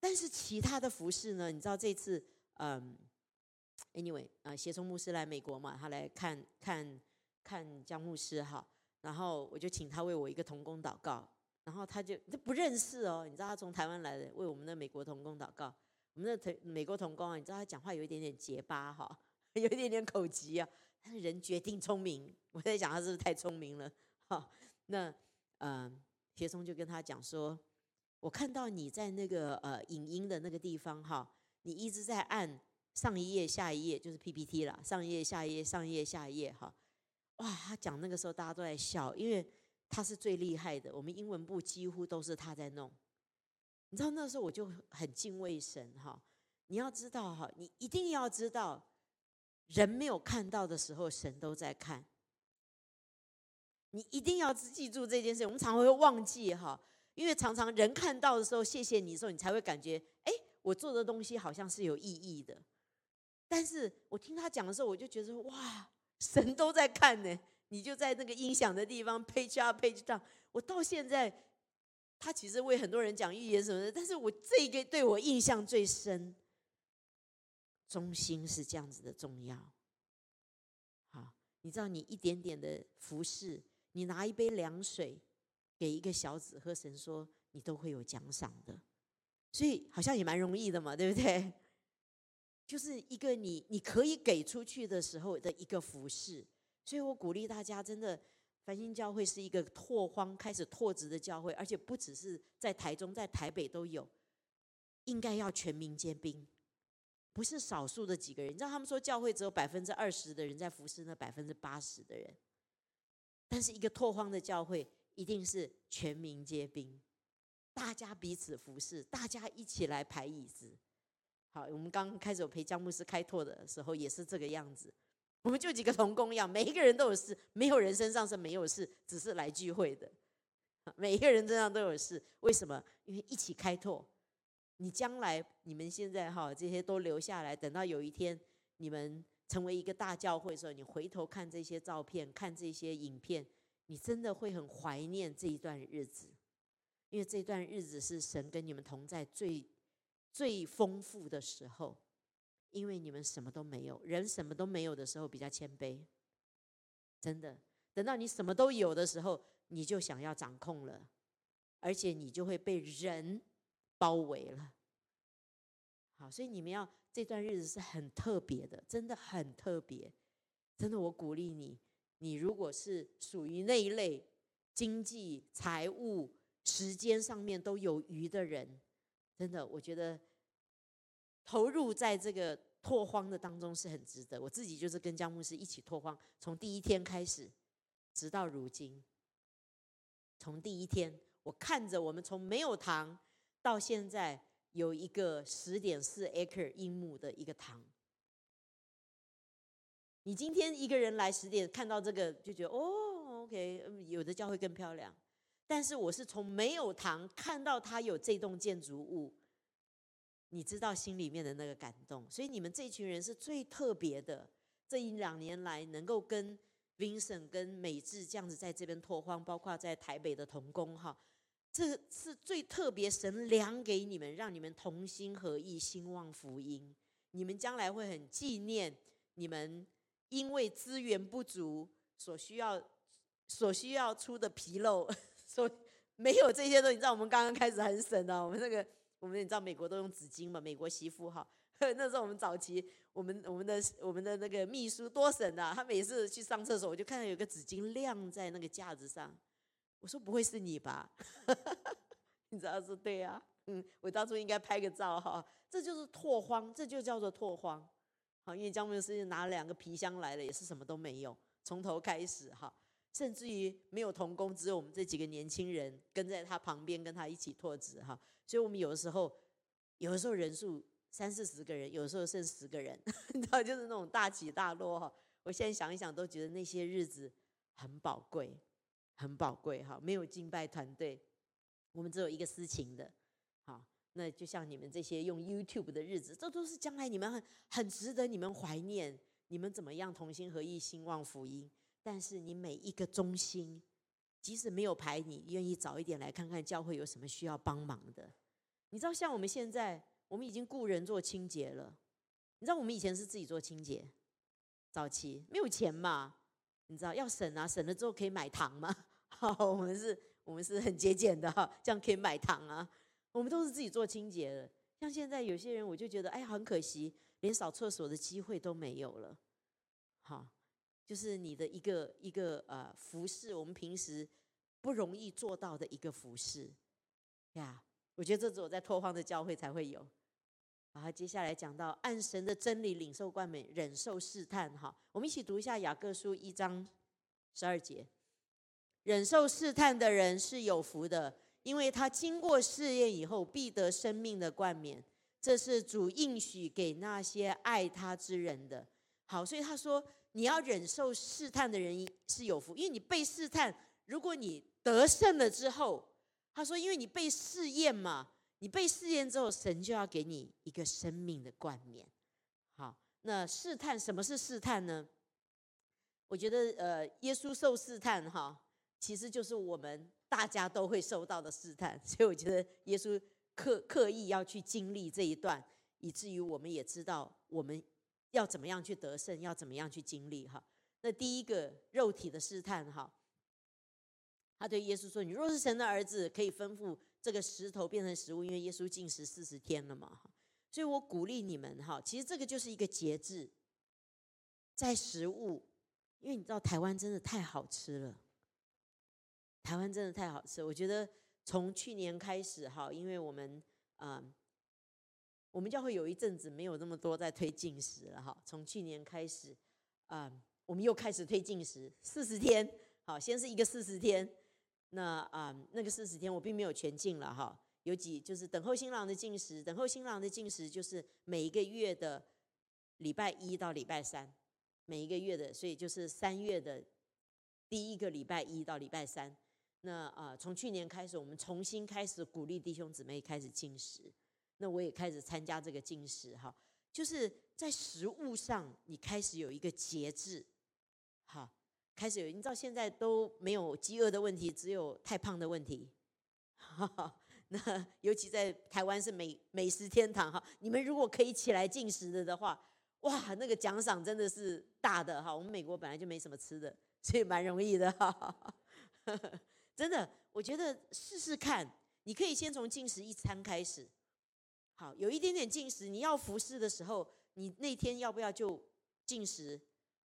但是其他的服饰呢？你知道这次，嗯，anyway，呃，协聪牧师来美国嘛，他来看看看江牧师哈，然后我就请他为我一个童工祷告，然后他就他不认识哦，你知道他从台湾来的，为我们的美国童工祷告，我们的美美国童工啊，你知道他讲话有一点点结巴哈，(laughs) 有一点点口疾啊，但是人决定聪明，我在想他是不是太聪明了？哈，那嗯，协聪就跟他讲说。我看到你在那个呃影音的那个地方哈，你一直在按上一页下一页，就是 PPT 了，上一页下一页上一页下一页哈。哇，他讲那个时候大家都在笑，因为他是最厉害的，我们英文部几乎都是他在弄。你知道那时候我就很敬畏神哈，你要知道哈，你一定要知道，人没有看到的时候，神都在看。你一定要记住这件事，我们常会忘记哈。因为常常人看到的时候，谢谢你的时候，你才会感觉，哎，我做的东西好像是有意义的。但是我听他讲的时候，我就觉得，哇，神都在看呢。你就在那个音响的地方，page up page down。我到现在，他其实为很多人讲预言什么的，但是我这个对我印象最深，中心是这样子的重要。好，你知道，你一点点的服侍，你拿一杯凉水。给一个小子和神说，你都会有奖赏的，所以好像也蛮容易的嘛，对不对？就是一个你你可以给出去的时候的一个服饰。所以我鼓励大家，真的繁星教会是一个拓荒开始拓殖的教会，而且不只是在台中，在台北都有，应该要全民皆兵，不是少数的几个人。你知道他们说教会只有百分之二十的人在服侍那百分之八十的人，但是一个拓荒的教会。一定是全民皆兵，大家彼此服侍，大家一起来排椅子。好，我们刚开始陪江牧师开拓的时候也是这个样子，我们就几个童工一样，每一个人都有事，没有人身上是没有事，只是来聚会的。每一个人身上都有事，为什么？因为一起开拓。你将来你们现在哈这些都留下来，等到有一天你们成为一个大教会的时候，你回头看这些照片，看这些影片。你真的会很怀念这一段日子，因为这段日子是神跟你们同在最最丰富的时候。因为你们什么都没有，人什么都没有的时候比较谦卑，真的。等到你什么都有的时候，你就想要掌控了，而且你就会被人包围了。好，所以你们要这段日子是很特别的，真的很特别，真的，我鼓励你。你如果是属于那一类经济、财务、时间上面都有余的人，真的，我觉得投入在这个拓荒的当中是很值得。我自己就是跟江牧师一起拓荒，从第一天开始，直到如今。从第一天，我看着我们从没有堂到现在有一个十点四 acre 英亩的一个堂。你今天一个人来十点看到这个就觉得哦，OK，有的教会更漂亮。但是我是从没有堂看到他有这栋建筑物，你知道心里面的那个感动。所以你们这群人是最特别的。这一两年来能够跟 Vincent 跟美智这样子在这边拓荒，包括在台北的童工哈，这是最特别神量给你们，让你们同心合意兴旺福音。你们将来会很纪念你们。因为资源不足，所需要所需要出的纰漏，所没有这些东西。你知道，我们刚刚开始很省啊，我们那个，我们你知道，美国都用纸巾嘛，美国媳妇哈。(laughs) 那时候我们早期，我们我们的我们的那个秘书多省啊，他每次去上厕所，我就看到有个纸巾晾在那个架子上。我说不会是你吧？(laughs) 你知道是对啊，嗯，我当初应该拍个照哈。这就是拓荒，这就叫做拓荒。好因为江牧师拿两个皮箱来了，也是什么都没有，从头开始哈，甚至于没有童工，只有我们这几个年轻人跟在他旁边，跟他一起拓纸哈。所以我们有的时候，有的时候人数三四十个人，有的时候剩十个人，你知道，就是那种大起大落哈。我现在想一想，都觉得那些日子很宝贵，很宝贵哈。没有敬拜团队，我们只有一个私情的。好那就像你们这些用 YouTube 的日子，这都是将来你们很很值得你们怀念。你们怎么样同心合意兴旺福音？但是你每一个中心，即使没有排，你愿意早一点来看看教会有什么需要帮忙的，你知道，像我们现在，我们已经雇人做清洁了。你知道，我们以前是自己做清洁，早期没有钱嘛，你知道要省啊，省了之后可以买糖嘛。(laughs) 好，我们是，我们是很节俭的哈，这样可以买糖啊。我们都是自己做清洁的。像现在有些人，我就觉得，哎，很可惜，连扫厕所的机会都没有了。好，就是你的一个一个呃服饰，我们平时不容易做到的一个服饰呀。我觉得这只有在拓荒的教会才会有。好，接下来讲到按神的真理领受冠冕，忍受试探。哈，我们一起读一下雅各书一章十二节：忍受试探的人是有福的，因为他经过试验以后，必得生命的冠冕。这是主应许给那些爱他之人的。好，所以他说，你要忍受试探的人是有福，因为你被试探，如果你得胜了之后。他说：“因为你被试验嘛，你被试验之后，神就要给你一个生命的冠冕。好，那试探什么是试探呢？我觉得，呃，耶稣受试探，哈，其实就是我们大家都会受到的试探。所以我觉得耶稣刻刻意要去经历这一段，以至于我们也知道我们要怎么样去得胜，要怎么样去经历。哈，那第一个肉体的试探，哈。”他对耶稣说：“你若是神的儿子，可以吩咐这个石头变成食物，因为耶稣禁食四十天了嘛。所以我鼓励你们哈，其实这个就是一个节制，在食物，因为你知道台湾真的太好吃了，台湾真的太好吃。我觉得从去年开始哈，因为我们啊，我们教会有一阵子没有那么多在推进食了哈。从去年开始啊，我们又开始推进食四十天，好，先是一个四十天。”那啊，那个四十天我并没有全禁了哈，有几就是等候新郎的进食，等候新郎的进食就是每一个月的礼拜一到礼拜三，每一个月的，所以就是三月的第一个礼拜一到礼拜三。那啊，从去年开始，我们重新开始鼓励弟兄姊妹开始进食，那我也开始参加这个进食哈，就是在食物上你开始有一个节制，哈。开始有，你知道现在都没有饥饿的问题，只有太胖的问题。哈 (laughs) 那尤其在台湾是美美食天堂哈，你们如果可以起来进食的的话，哇，那个奖赏真的是大的哈。我们美国本来就没什么吃的，所以蛮容易的哈。(laughs) 真的，我觉得试试看，你可以先从进食一餐开始。好，有一点点进食，你要服侍的时候，你那天要不要就进食？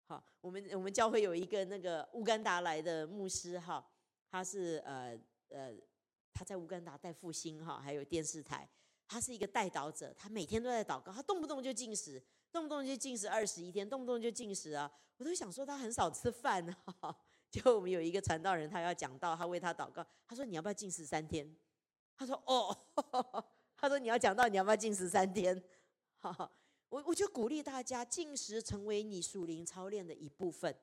好，我们我们教会有一个那个乌干达来的牧师哈，他是呃呃他在乌干达带复兴哈，还有电视台，他是一个带导者，他每天都在祷告，他动不动就进食，动不动就进食二十一天，动不动就进食啊，我都想说他很少吃饭哈。(laughs) 就我们有一个传道人，他要讲到，他为他祷告，他说你要不要进食三天？他说哦，他说你要讲到你要不要禁食三天？(laughs) 好。我我就鼓励大家进食成为你属灵操练的一部分，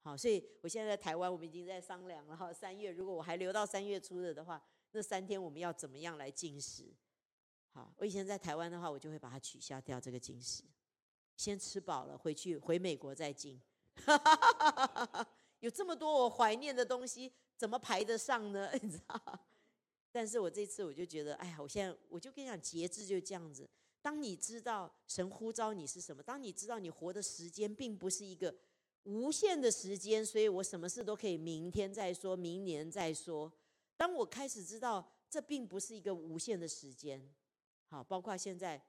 好，所以我现在在台湾，我们已经在商量了哈。三月如果我还留到三月初的的话，那三天我们要怎么样来进食？好，我以前在台湾的话，我就会把它取消掉这个进食，先吃饱了回去回美国再进。(laughs) 有这么多我怀念的东西，怎么排得上呢？(laughs) 你知道？但是我这次我就觉得，哎呀，我现在我就跟你讲，节制就这样子。当你知道神呼召你是什么，当你知道你活的时间并不是一个无限的时间，所以我什么事都可以明天再说，明年再说。当我开始知道这并不是一个无限的时间，好，包括现在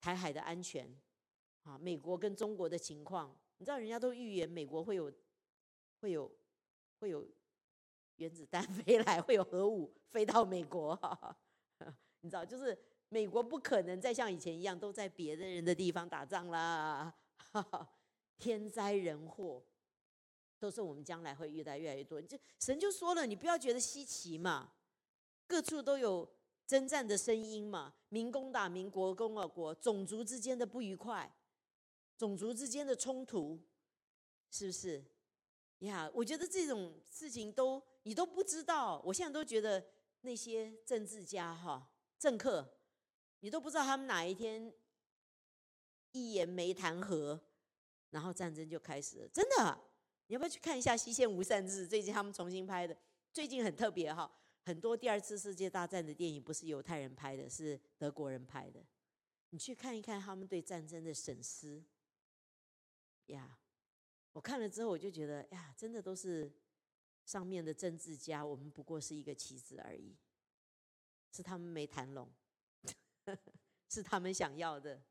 台海的安全，啊，美国跟中国的情况，你知道人家都预言美国会有会有会有原子弹飞来，会有核武飞到美国，(laughs) 你知道就是。美国不可能再像以前一样都在别的人的地方打仗啦，(laughs) 天灾人祸都是我们将来会遇到越来越多。就神就说了，你不要觉得稀奇嘛，各处都有征战的声音嘛，民攻打民，国攻了国，种族之间的不愉快，种族之间的冲突，是不是？呀，我觉得这种事情都你都不知道。我现在都觉得那些政治家哈，政客。你都不知道他们哪一天一言没谈和，然后战争就开始了。真的，你要不要去看一下《西线无善日》？最近他们重新拍的，最近很特别哈。很多第二次世界大战的电影不是犹太人拍的，是德国人拍的。你去看一看他们对战争的审思，呀，我看了之后我就觉得呀，真的都是上面的政治家，我们不过是一个棋子而已，是他们没谈拢，(laughs) 是他们想要的。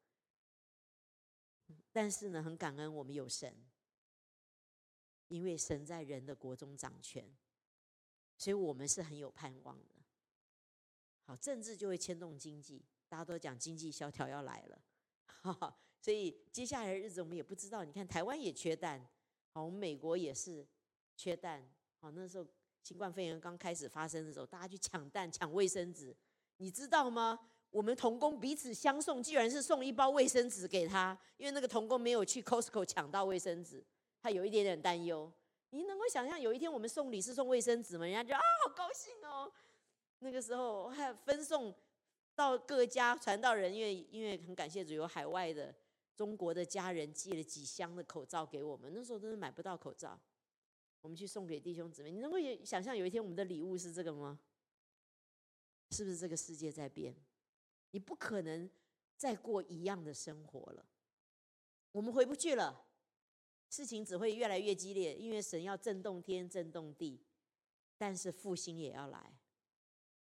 但是呢，很感恩我们有神，因为神在人的国中掌权，所以我们是很有盼望的。好，政治就会牵动经济，大家都讲经济萧条要来了，(laughs) 所以接下来的日子我们也不知道。你看台湾也缺蛋，好，我们美国也是缺蛋。好，那时候新冠肺炎刚开始发生的时候，大家去抢蛋、抢卫生纸，你知道吗？我们童工彼此相送，居然是送一包卫生纸给他，因为那个童工没有去 Costco 抢到卫生纸，他有一点点担忧。你能够想象有一天我们送礼是送卫生纸吗？人家就啊，好高兴哦。那个时候还分送到各家传道人，因为因为很感谢主，有海外的中国的家人寄了几箱的口罩给我们。那时候真的买不到口罩，我们去送给弟兄姊妹。你能够想象有一天我们的礼物是这个吗？是不是这个世界在变？你不可能再过一样的生活了，我们回不去了，事情只会越来越激烈，因为神要震动天、震动地，但是复兴也要来，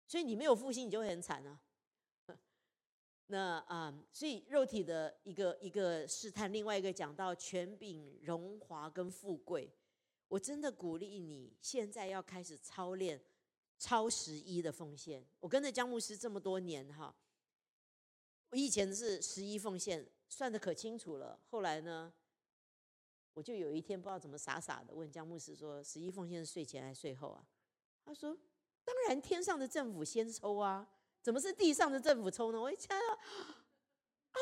所以你没有复兴，你就会很惨啊。(laughs) 那啊，所以肉体的一个一个试探，另外一个讲到权柄、荣华跟富贵，我真的鼓励你现在要开始操练超十一的奉献。我跟着江牧师这么多年哈。我以前是十一奉献，算的可清楚了。后来呢，我就有一天不知道怎么傻傻的问江牧师说：“十一奉献是税前还是税后啊？”他说：“当然天上的政府先抽啊，怎么是地上的政府抽呢？”我一想 (gasps) 啊，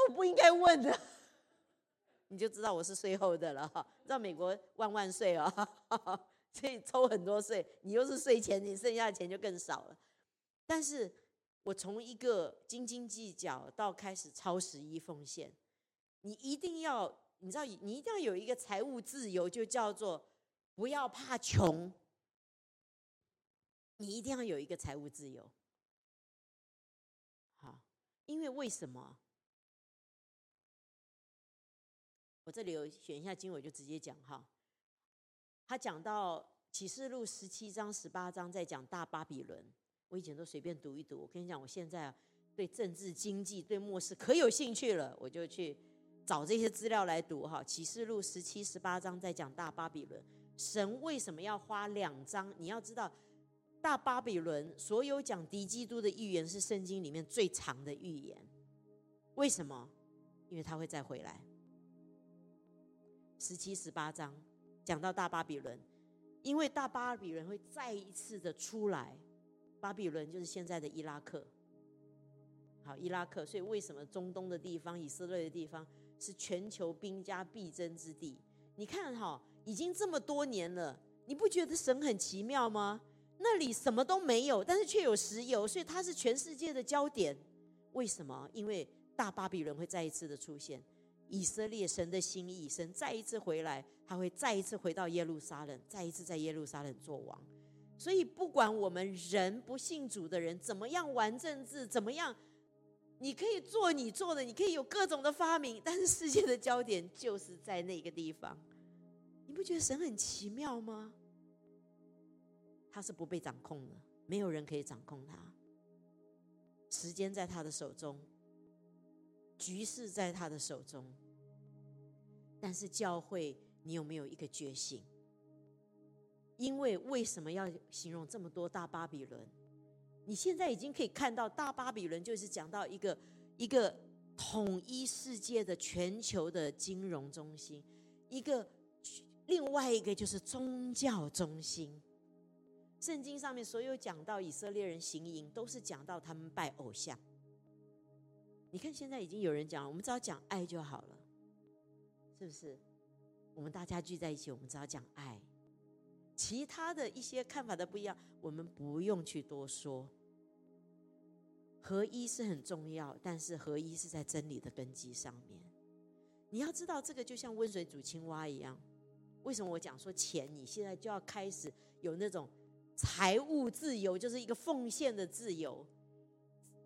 我不应该问的，你就知道我是税后的了哈。知道美国万万税哦，所以抽很多税，你又是税前，你剩下的钱就更少了。但是。我从一个斤斤计较到开始超十一奉献，你一定要，你知道，你一定要有一个财务自由，就叫做不要怕穷。你一定要有一个财务自由，好，因为为什么？我这里有选一下经文，就直接讲哈。他讲到启示录十七章、十八章，在讲大巴比伦。我以前都随便读一读，我跟你讲，我现在对政治经济、对末世可有兴趣了，我就去找这些资料来读哈。启示录十七、十八章在讲大巴比伦，神为什么要花两章？你要知道，大巴比伦所有讲敌基督的预言是圣经里面最长的预言。为什么？因为他会再回来。十七、十八章讲到大巴比伦，因为大巴比伦会再一次的出来。巴比伦就是现在的伊拉克，好，伊拉克。所以为什么中东的地方、以色列的地方是全球兵家必争之地？你看哈，已经这么多年了，你不觉得神很奇妙吗？那里什么都没有，但是却有石油，所以它是全世界的焦点。为什么？因为大巴比伦会再一次的出现，以色列神的心意，神再一次回来，他会再一次回到耶路撒冷，再一次在耶路撒冷做王。所以，不管我们人不信主的人怎么样玩政治，怎么样，你可以做你做的，你可以有各种的发明，但是世界的焦点就是在那个地方。你不觉得神很奇妙吗？他是不被掌控的，没有人可以掌控他。时间在他的手中，局势在他的手中。但是教会，你有没有一个觉醒？因为为什么要形容这么多大巴比伦？你现在已经可以看到，大巴比伦就是讲到一个一个统一世界的全球的金融中心，一个另外一个就是宗教中心。圣经上面所有讲到以色列人行淫，都是讲到他们拜偶像。你看现在已经有人讲，我们只要讲爱就好了，是不是？我们大家聚在一起，我们只要讲爱。其他的一些看法的不一样，我们不用去多说。合一是很重要，但是合一是在真理的根基上面。你要知道，这个就像温水煮青蛙一样。为什么我讲说钱？你现在就要开始有那种财务自由，就是一个奉献的自由。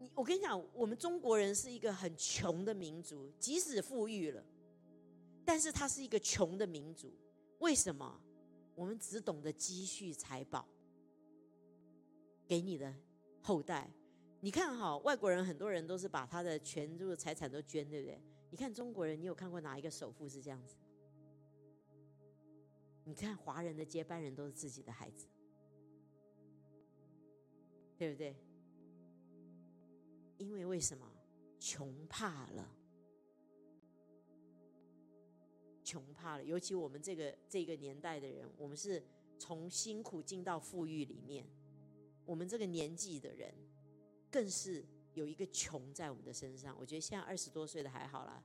你我跟你讲，我们中国人是一个很穷的民族，即使富裕了，但是他是一个穷的民族。为什么？我们只懂得积蓄财宝，给你的后代。你看哈，外国人很多人都是把他的全部财产都捐，对不对？你看中国人，你有看过哪一个首富是这样子？你看华人的接班人都是自己的孩子，对不对？因为为什么？穷怕了，穷怕了。尤其我们这个这个年代的人，我们是从辛苦进到富裕里面，我们这个年纪的人。更是有一个穷在我们的身上。我觉得现在二十多岁的还好啦，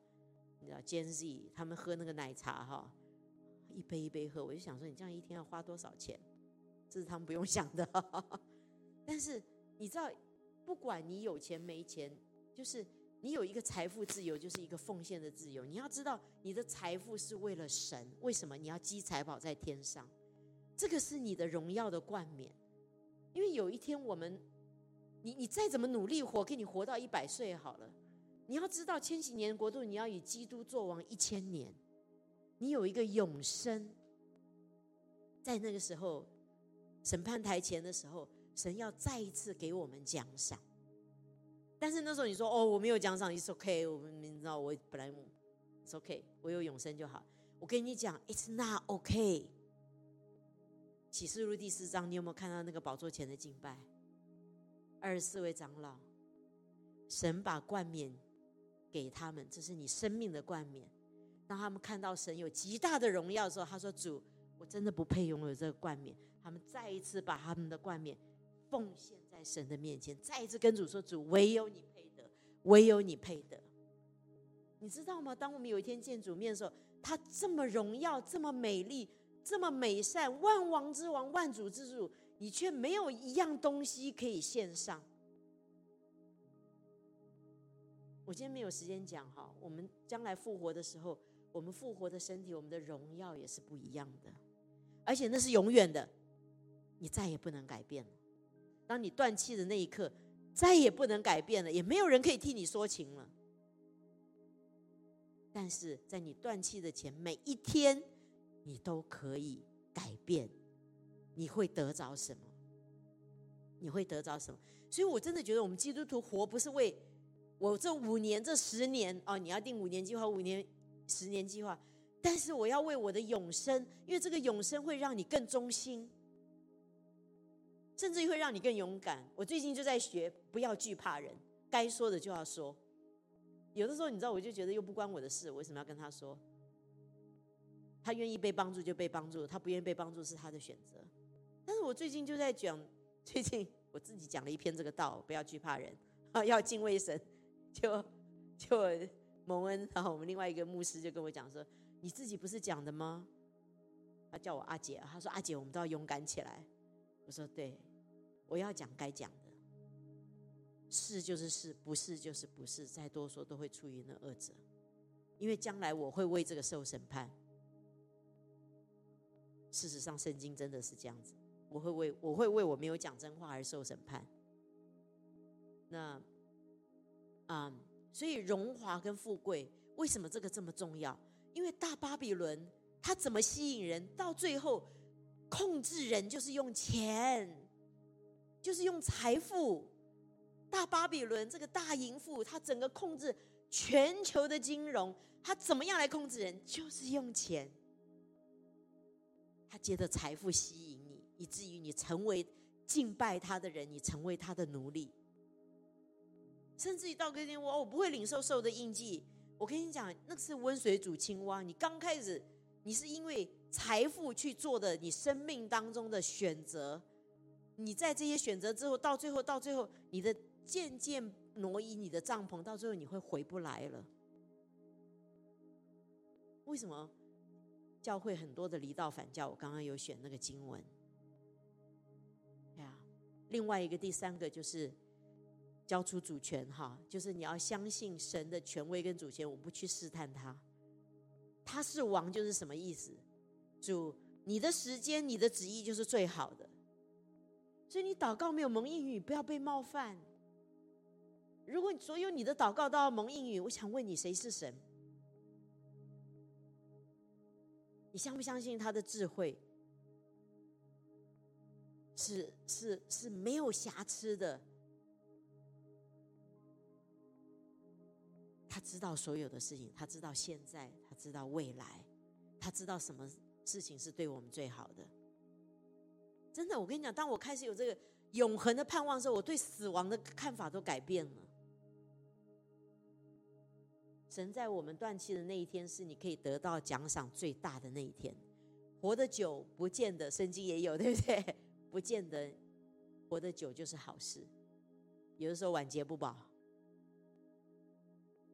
你知道，Gen Z 他们喝那个奶茶哈，一杯一杯喝，我就想说，你这样一天要花多少钱？这是他们不用想的。(laughs) 但是你知道，不管你有钱没钱，就是你有一个财富自由，就是一个奉献的自由。你要知道，你的财富是为了神。为什么你要积财宝在天上？这个是你的荣耀的冠冕。因为有一天我们。你你再怎么努力活，给你活到一百岁好了。你要知道，千禧年国度，你要以基督做王一千年，你有一个永生。在那个时候，审判台前的时候，神要再一次给我们奖赏。但是那时候你说哦，我没有奖赏，It's OK，我们你知道我本来 It's OK，我有永生就好。我跟你讲，It's not OK。启示录第四章，你有没有看到那个宝座前的敬拜？二十四位长老，神把冠冕给他们，这是你生命的冠冕。当他们看到神有极大的荣耀的时候，他说：“主，我真的不配拥有这个冠冕。”他们再一次把他们的冠冕奉献在神的面前，再一次跟主说：“主，唯有你配得，唯有你配得。”你知道吗？当我们有一天见主面的时候，他这么荣耀，这么美丽，这么美善，万王之王，万主之主。你却没有一样东西可以献上。我今天没有时间讲哈，我们将来复活的时候，我们复活的身体，我们的荣耀也是不一样的，而且那是永远的，你再也不能改变了。当你断气的那一刻，再也不能改变了，也没有人可以替你说情了。但是在你断气的前每一天，你都可以改变。你会得着什么？你会得着什么？所以我真的觉得，我们基督徒活不是为我这五年、这十年哦，你要定五年计划、五年、十年计划，但是我要为我的永生，因为这个永生会让你更忠心，甚至会让你更勇敢。我最近就在学，不要惧怕人，该说的就要说。有的时候，你知道，我就觉得又不关我的事，我为什么要跟他说？他愿意被帮助就被帮助，他不愿意被帮助是他的选择。但是我最近就在讲，(laughs) 最近我自己讲了一篇这个道，不要惧怕人啊，(laughs) 要敬畏神。就就蒙恩，然后我们另外一个牧师就跟我讲说：“你自己不是讲的吗？”他叫我阿姐，他说：“阿姐，我们都要勇敢起来。”我说：“对，我要讲该讲的，是就是是，不是就是不是，再多说都会出于那二者，因为将来我会为这个受审判。事实上，圣经真的是这样子。”我会为我会为我没有讲真话而受审判。那，啊，所以荣华跟富贵，为什么这个这么重要？因为大巴比伦它怎么吸引人？到最后控制人就是用钱，就是用财富。大巴比伦这个大淫妇，他整个控制全球的金融，他怎么样来控制人？就是用钱。他借着财富吸引你。以至于你成为敬拜他的人，你成为他的奴隶，甚至于到今天，我我不会领受受的印记。我跟你讲，那是温水煮青蛙。你刚开始，你是因为财富去做的你生命当中的选择。你在这些选择之后，到最后，到最后，你的渐渐挪移你的帐篷，到最后你会回不来了。为什么教会很多的离道反教？我刚刚有选那个经文。哎呀另外一个第三个就是交出主权哈，就是你要相信神的权威跟主权，我不去试探他，他是王就是什么意思？主，你的时间、你的旨意就是最好的。所以你祷告没有蒙应允，不要被冒犯。如果所有你的祷告都要蒙应允，我想问你，谁是神？你相不相信他的智慧是是是没有瑕疵的？他知道所有的事情，他知道现在，他知道未来，他知道什么事情是对我们最好的。真的，我跟你讲，当我开始有这个永恒的盼望的时候，我对死亡的看法都改变了。神在我们断气的那一天，是你可以得到奖赏最大的那一天。活得久不见得，圣经也有，对不对？不见得活得久就是好事，有的时候晚节不保。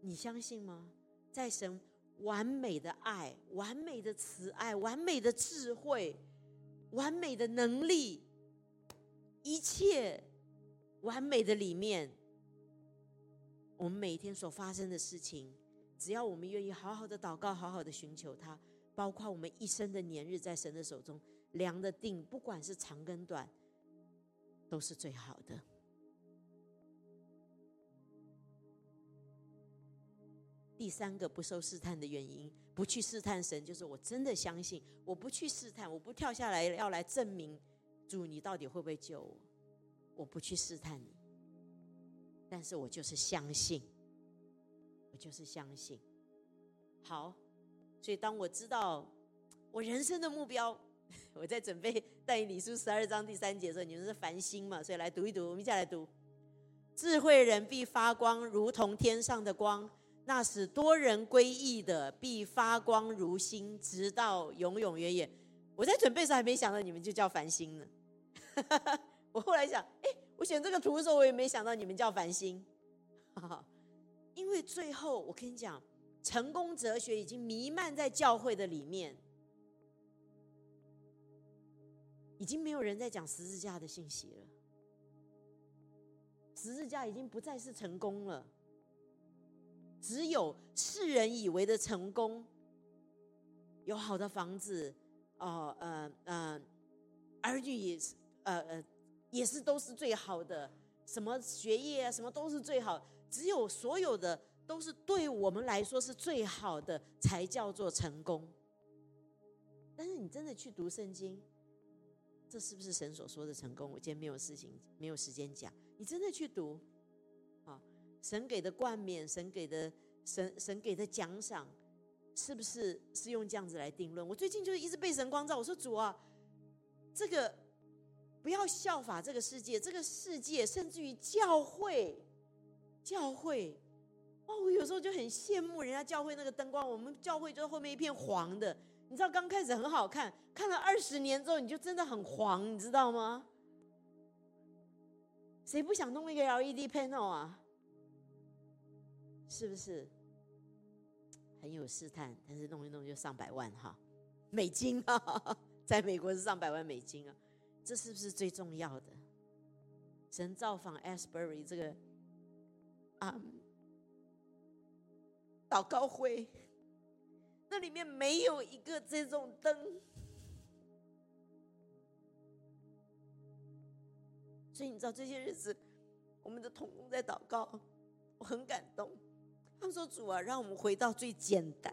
你相信吗？在神完美的爱、完美的慈爱、完美的智慧、完美的能力，一切完美的里面，我们每天所发生的事情。只要我们愿意好好的祷告，好好的寻求他，包括我们一生的年日在神的手中量的定，不管是长跟短，都是最好的。第三个不受试探的原因，不去试探神，就是我真的相信，我不去试探，我不跳下来要来证明主你到底会不会救我，我不去试探你，但是我就是相信。我就是相信，好，所以当我知道 (laughs) 我人生的目标，我在准备带领书十二章第三节的时候，你们是繁星嘛，所以来读。一读，我们一起来读：智慧人必发光，如同天上的光；那使多人归义的，必发光如星，直到永永远远。我在准备时候还没想到你们就叫繁星呢。(laughs) 我后来想，哎，我选这个图的时候，我也没想到你们叫繁星。因为最后，我跟你讲，成功哲学已经弥漫在教会的里面，已经没有人在讲十字架的信息了。十字架已经不再是成功了，只有世人以为的成功，有好的房子，哦，呃，呃，儿女也是，呃，呃，也是都是最好的，什么学业啊，什么都是最好。只有所有的都是对我们来说是最好的，才叫做成功。但是你真的去读圣经，这是不是神所说的成功？我今天没有事情，没有时间讲。你真的去读，神给的冠冕，神给的神神给的奖赏，是不是是用这样子来定论？我最近就一直被神光照，我说主啊，这个不要效法这个世界，这个世界甚至于教会。教会，哦，我有时候就很羡慕人家教会那个灯光，我们教会就后面一片黄的。你知道刚开始很好看，看了二十年之后，你就真的很黄，你知道吗？谁不想弄一个 LED panel 啊？是不是？很有试探，但是弄一弄就上百万哈，美金啊，在美国是上百万美金啊，这是不是最重要的？神造访 Asbury 这个。啊！祷告会，那里面没有一个这种灯，所以你知道这些日子，我们的童工在祷告，我很感动。他们说：“主啊，让我们回到最简单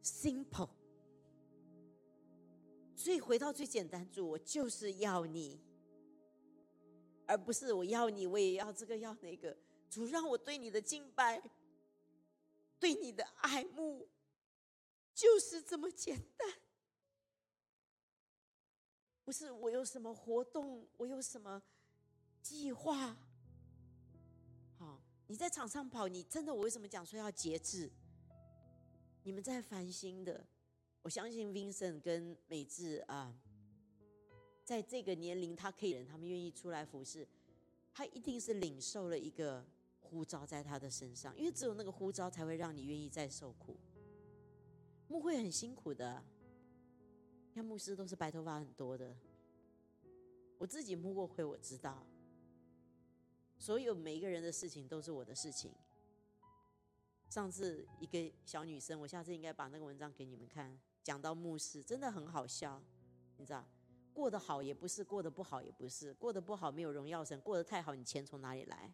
，simple。所以回到最简单，主，我就是要你，而不是我要你，我也要这个要那个。”主让我对你的敬拜，对你的爱慕，就是这么简单。不是我有什么活动，我有什么计划。你在场上跑，你真的，我为什么讲说要节制？你们在烦心的，我相信 Vincent 跟美智啊，在这个年龄，他可以人，他们愿意出来服侍，他一定是领受了一个。呼召在他的身上，因为只有那个呼召才会让你愿意再受苦。牧会很辛苦的，看牧师都是白头发很多的。我自己牧过会，我知道，所有每一个人的事情都是我的事情。上次一个小女生，我下次应该把那个文章给你们看，讲到牧师真的很好笑，你知道，过得好也不是，过得不好也不是，过得不好没有荣耀神，过得太好，你钱从哪里来？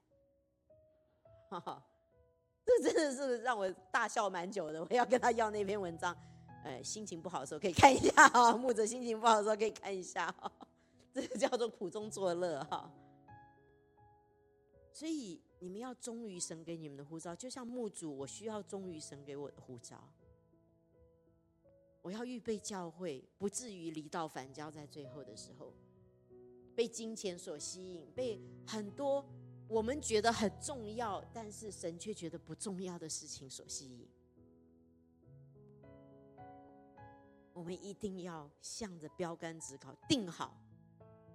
哈哈，这真的是让我大笑蛮久的。我要跟他要那篇文章，呃，心情不好的时候可以看一下啊，木者心情不好的时候可以看一下，这个叫做苦中作乐哈。所以你们要忠于神给你们的呼召，就像牧主，我需要忠于神给我的呼召。我要预备教会，不至于离道反教，在最后的时候被金钱所吸引，被很多我们觉得很重要，但是神却觉得不重要的事情所吸引。我们一定要向着标杆直考，定好，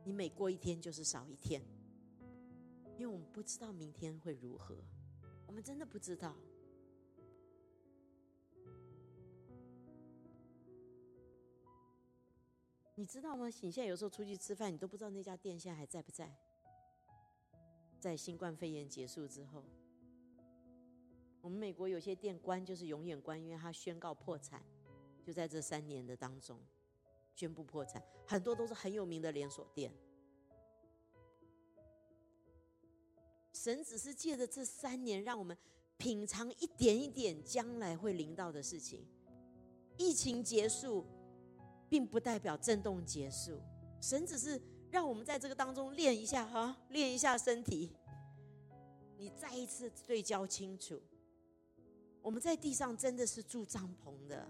你每过一天就是少一天，因为我们不知道明天会如何，我们真的不知道。你知道吗？你现在有时候出去吃饭，你都不知道那家店现在还在不在。在新冠肺炎结束之后，我们美国有些店关就是永远关，因为它宣告破产，就在这三年的当中宣布破产，很多都是很有名的连锁店。神只是借着这三年，让我们品尝一点一点将来会临到的事情。疫情结束。并不代表震动结束，神只是让我们在这个当中练一下哈，练一下身体。你再一次对焦清楚，我们在地上真的是住帐篷的，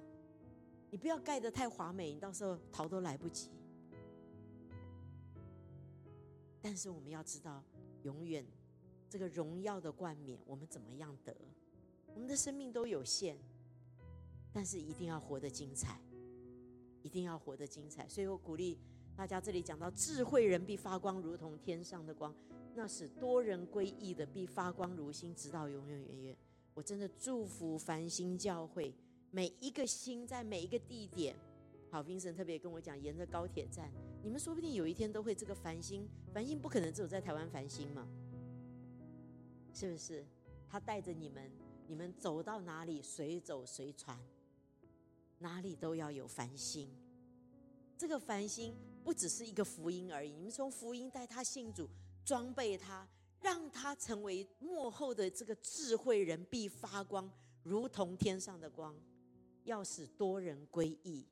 你不要盖得太华美，你到时候逃都来不及。但是我们要知道，永远这个荣耀的冠冕，我们怎么样得？我们的生命都有限，但是一定要活得精彩。一定要活得精彩，所以我鼓励大家。这里讲到智慧人必发光，如同天上的光；那使多人归义的必发光如星，直到永永远远。我真的祝福繁星教会每一个星，在每一个地点。好冰神特别跟我讲，沿着高铁站，你们说不定有一天都会这个繁星。繁星不可能只有在台湾繁星嘛？是不是？他带着你们，你们走到哪里，随走随传。哪里都要有繁星，这个繁星不只是一个福音而已。你们从福音带他信主，装备他，让他成为幕后的这个智慧人，必发光，如同天上的光，要使多人归义。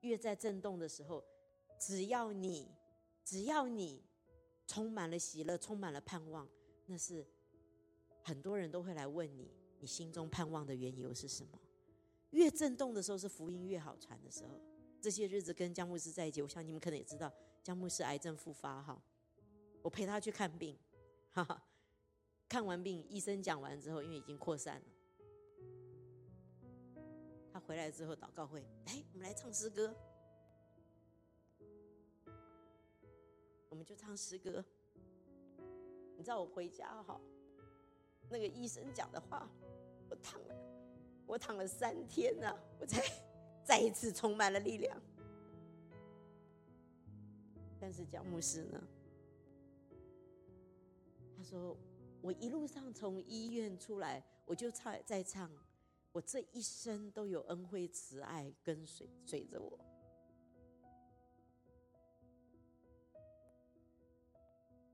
越在震动的时候，只要你，只要你充满了喜乐，充满了盼望，那是很多人都会来问你，你心中盼望的缘由是什么？越震动的时候，是福音越好传的时候。这些日子跟江牧师在一起，我想你们可能也知道，江牧师癌症复发哈，我陪他去看病，哈哈，看完病，医生讲完之后，因为已经扩散了，他回来之后祷告会，哎，我们来唱诗歌，我们就唱诗歌。你知道我回家哈，那个医生讲的话，我躺了。我躺了三天呐，我才再一次充满了力量。但是蒋牧师呢？他说：“我一路上从医院出来，我就唱在唱，我这一生都有恩惠慈爱跟随随着我。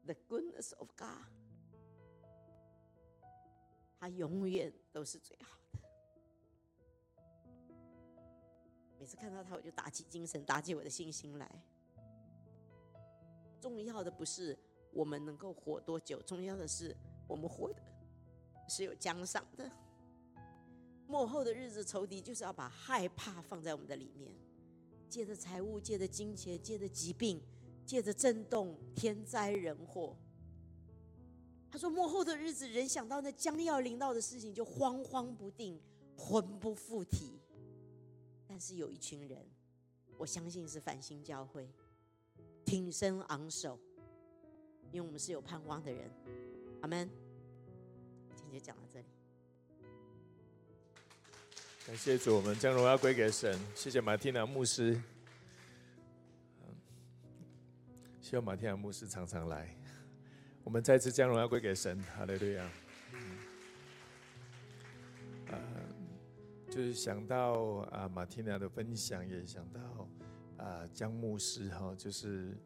The goodness of God，他永远都是最好的。”每次看到他，我就打起精神，打起我的信心来。重要的不是我们能够活多久，重要的是我们活的是有奖赏的。幕后的日子，仇敌就是要把害怕放在我们的里面，借着财物，借着金钱，借着疾病，借着震动、天灾人祸。他说：幕后的日子，人想到那将要临到的事情，就慌慌不定，魂不附体。但是有一群人，我相信是繁星教会，挺身昂首，因为我们是有盼望的人。阿门。今天就讲到这里。感谢主，我们将荣耀归给神。谢谢马蒂娜牧师。希望马天雅牧师常常来。我们再次将荣耀归给神。哈利路亚。就是想到啊，马天雅的分享，也想到啊，啊江牧师哈，就是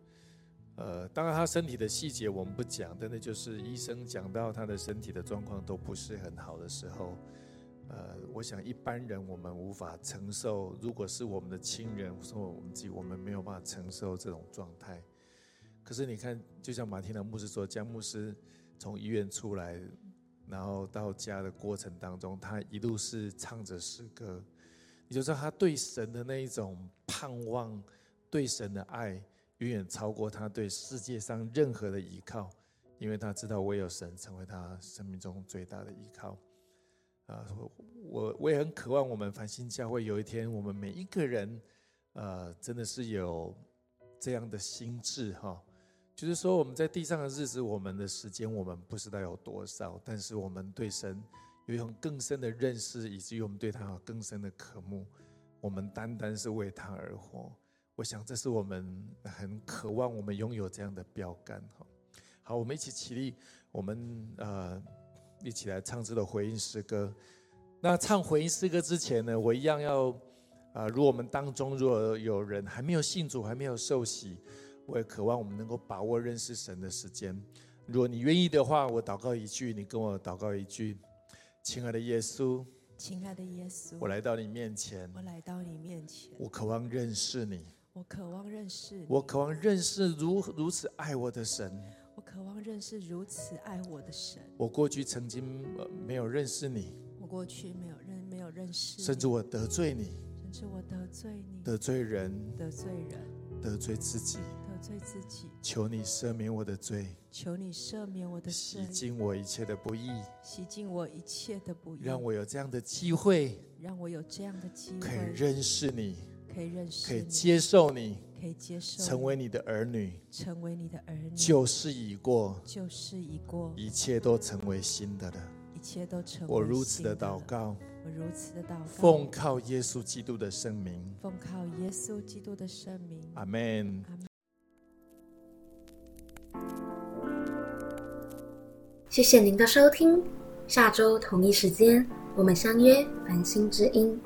呃，当然他身体的细节我们不讲，但是就是医生讲到他的身体的状况都不是很好的时候，呃，我想一般人我们无法承受，如果是我们的亲人或者我们自己，我们没有办法承受这种状态。可是你看，就像马天的牧师说，江牧师从医院出来，然后到家的过程当中，他一路是唱着诗歌。你就知道他对神的那一种盼望，对神的爱，远远超过他对世界上任何的依靠，因为他知道唯有神成为他生命中最大的依靠。啊，我我也很渴望我们繁星教会有一天，我们每一个人，呃，真的是有这样的心智哈，就是说我们在地上的日子，我们的时间我们不知道有多少，但是我们对神。有一种更深的认识，以至于我们对他有更深的渴慕。我们单单是为他而活。我想，这是我们很渴望，我们拥有这样的标杆。哈，好，我们一起起立，我们呃一起来唱这首回应诗歌。那唱回应诗歌之前呢，我一样要啊，如果我们当中如果有人还没有信主，还没有受洗，我也渴望我们能够把握认识神的时间。如果你愿意的话，我祷告一句，你跟我祷告一句。亲爱的耶稣，亲爱的耶稣，我来到你面前，我来到你面前，我渴望认识你，我渴望认识，我渴望认识如如此爱我的神，我渴望认识如此爱我的神。我过去曾经没有认识你，我过去没有认没有认识，甚至我得罪你，甚至我得罪你，得罪人，得罪人，得罪自己。罪自己，求你赦免我的罪，求你赦免我的罪，洗净我一切的不义，洗净我一切的不义，让我有这样的机会，让我有这样的机会，可以认识你，可以认识，可以接受你，可以接受，成为你的儿女，成为你的儿女，旧事已过，旧事已过，一切都成为新的了，一切都成。我如此的祷告。我如此的祷告，奉靠耶稣基督的圣名，奉靠耶稣基督的圣名，阿门。谢谢您的收听，下周同一时间我们相约繁星之音。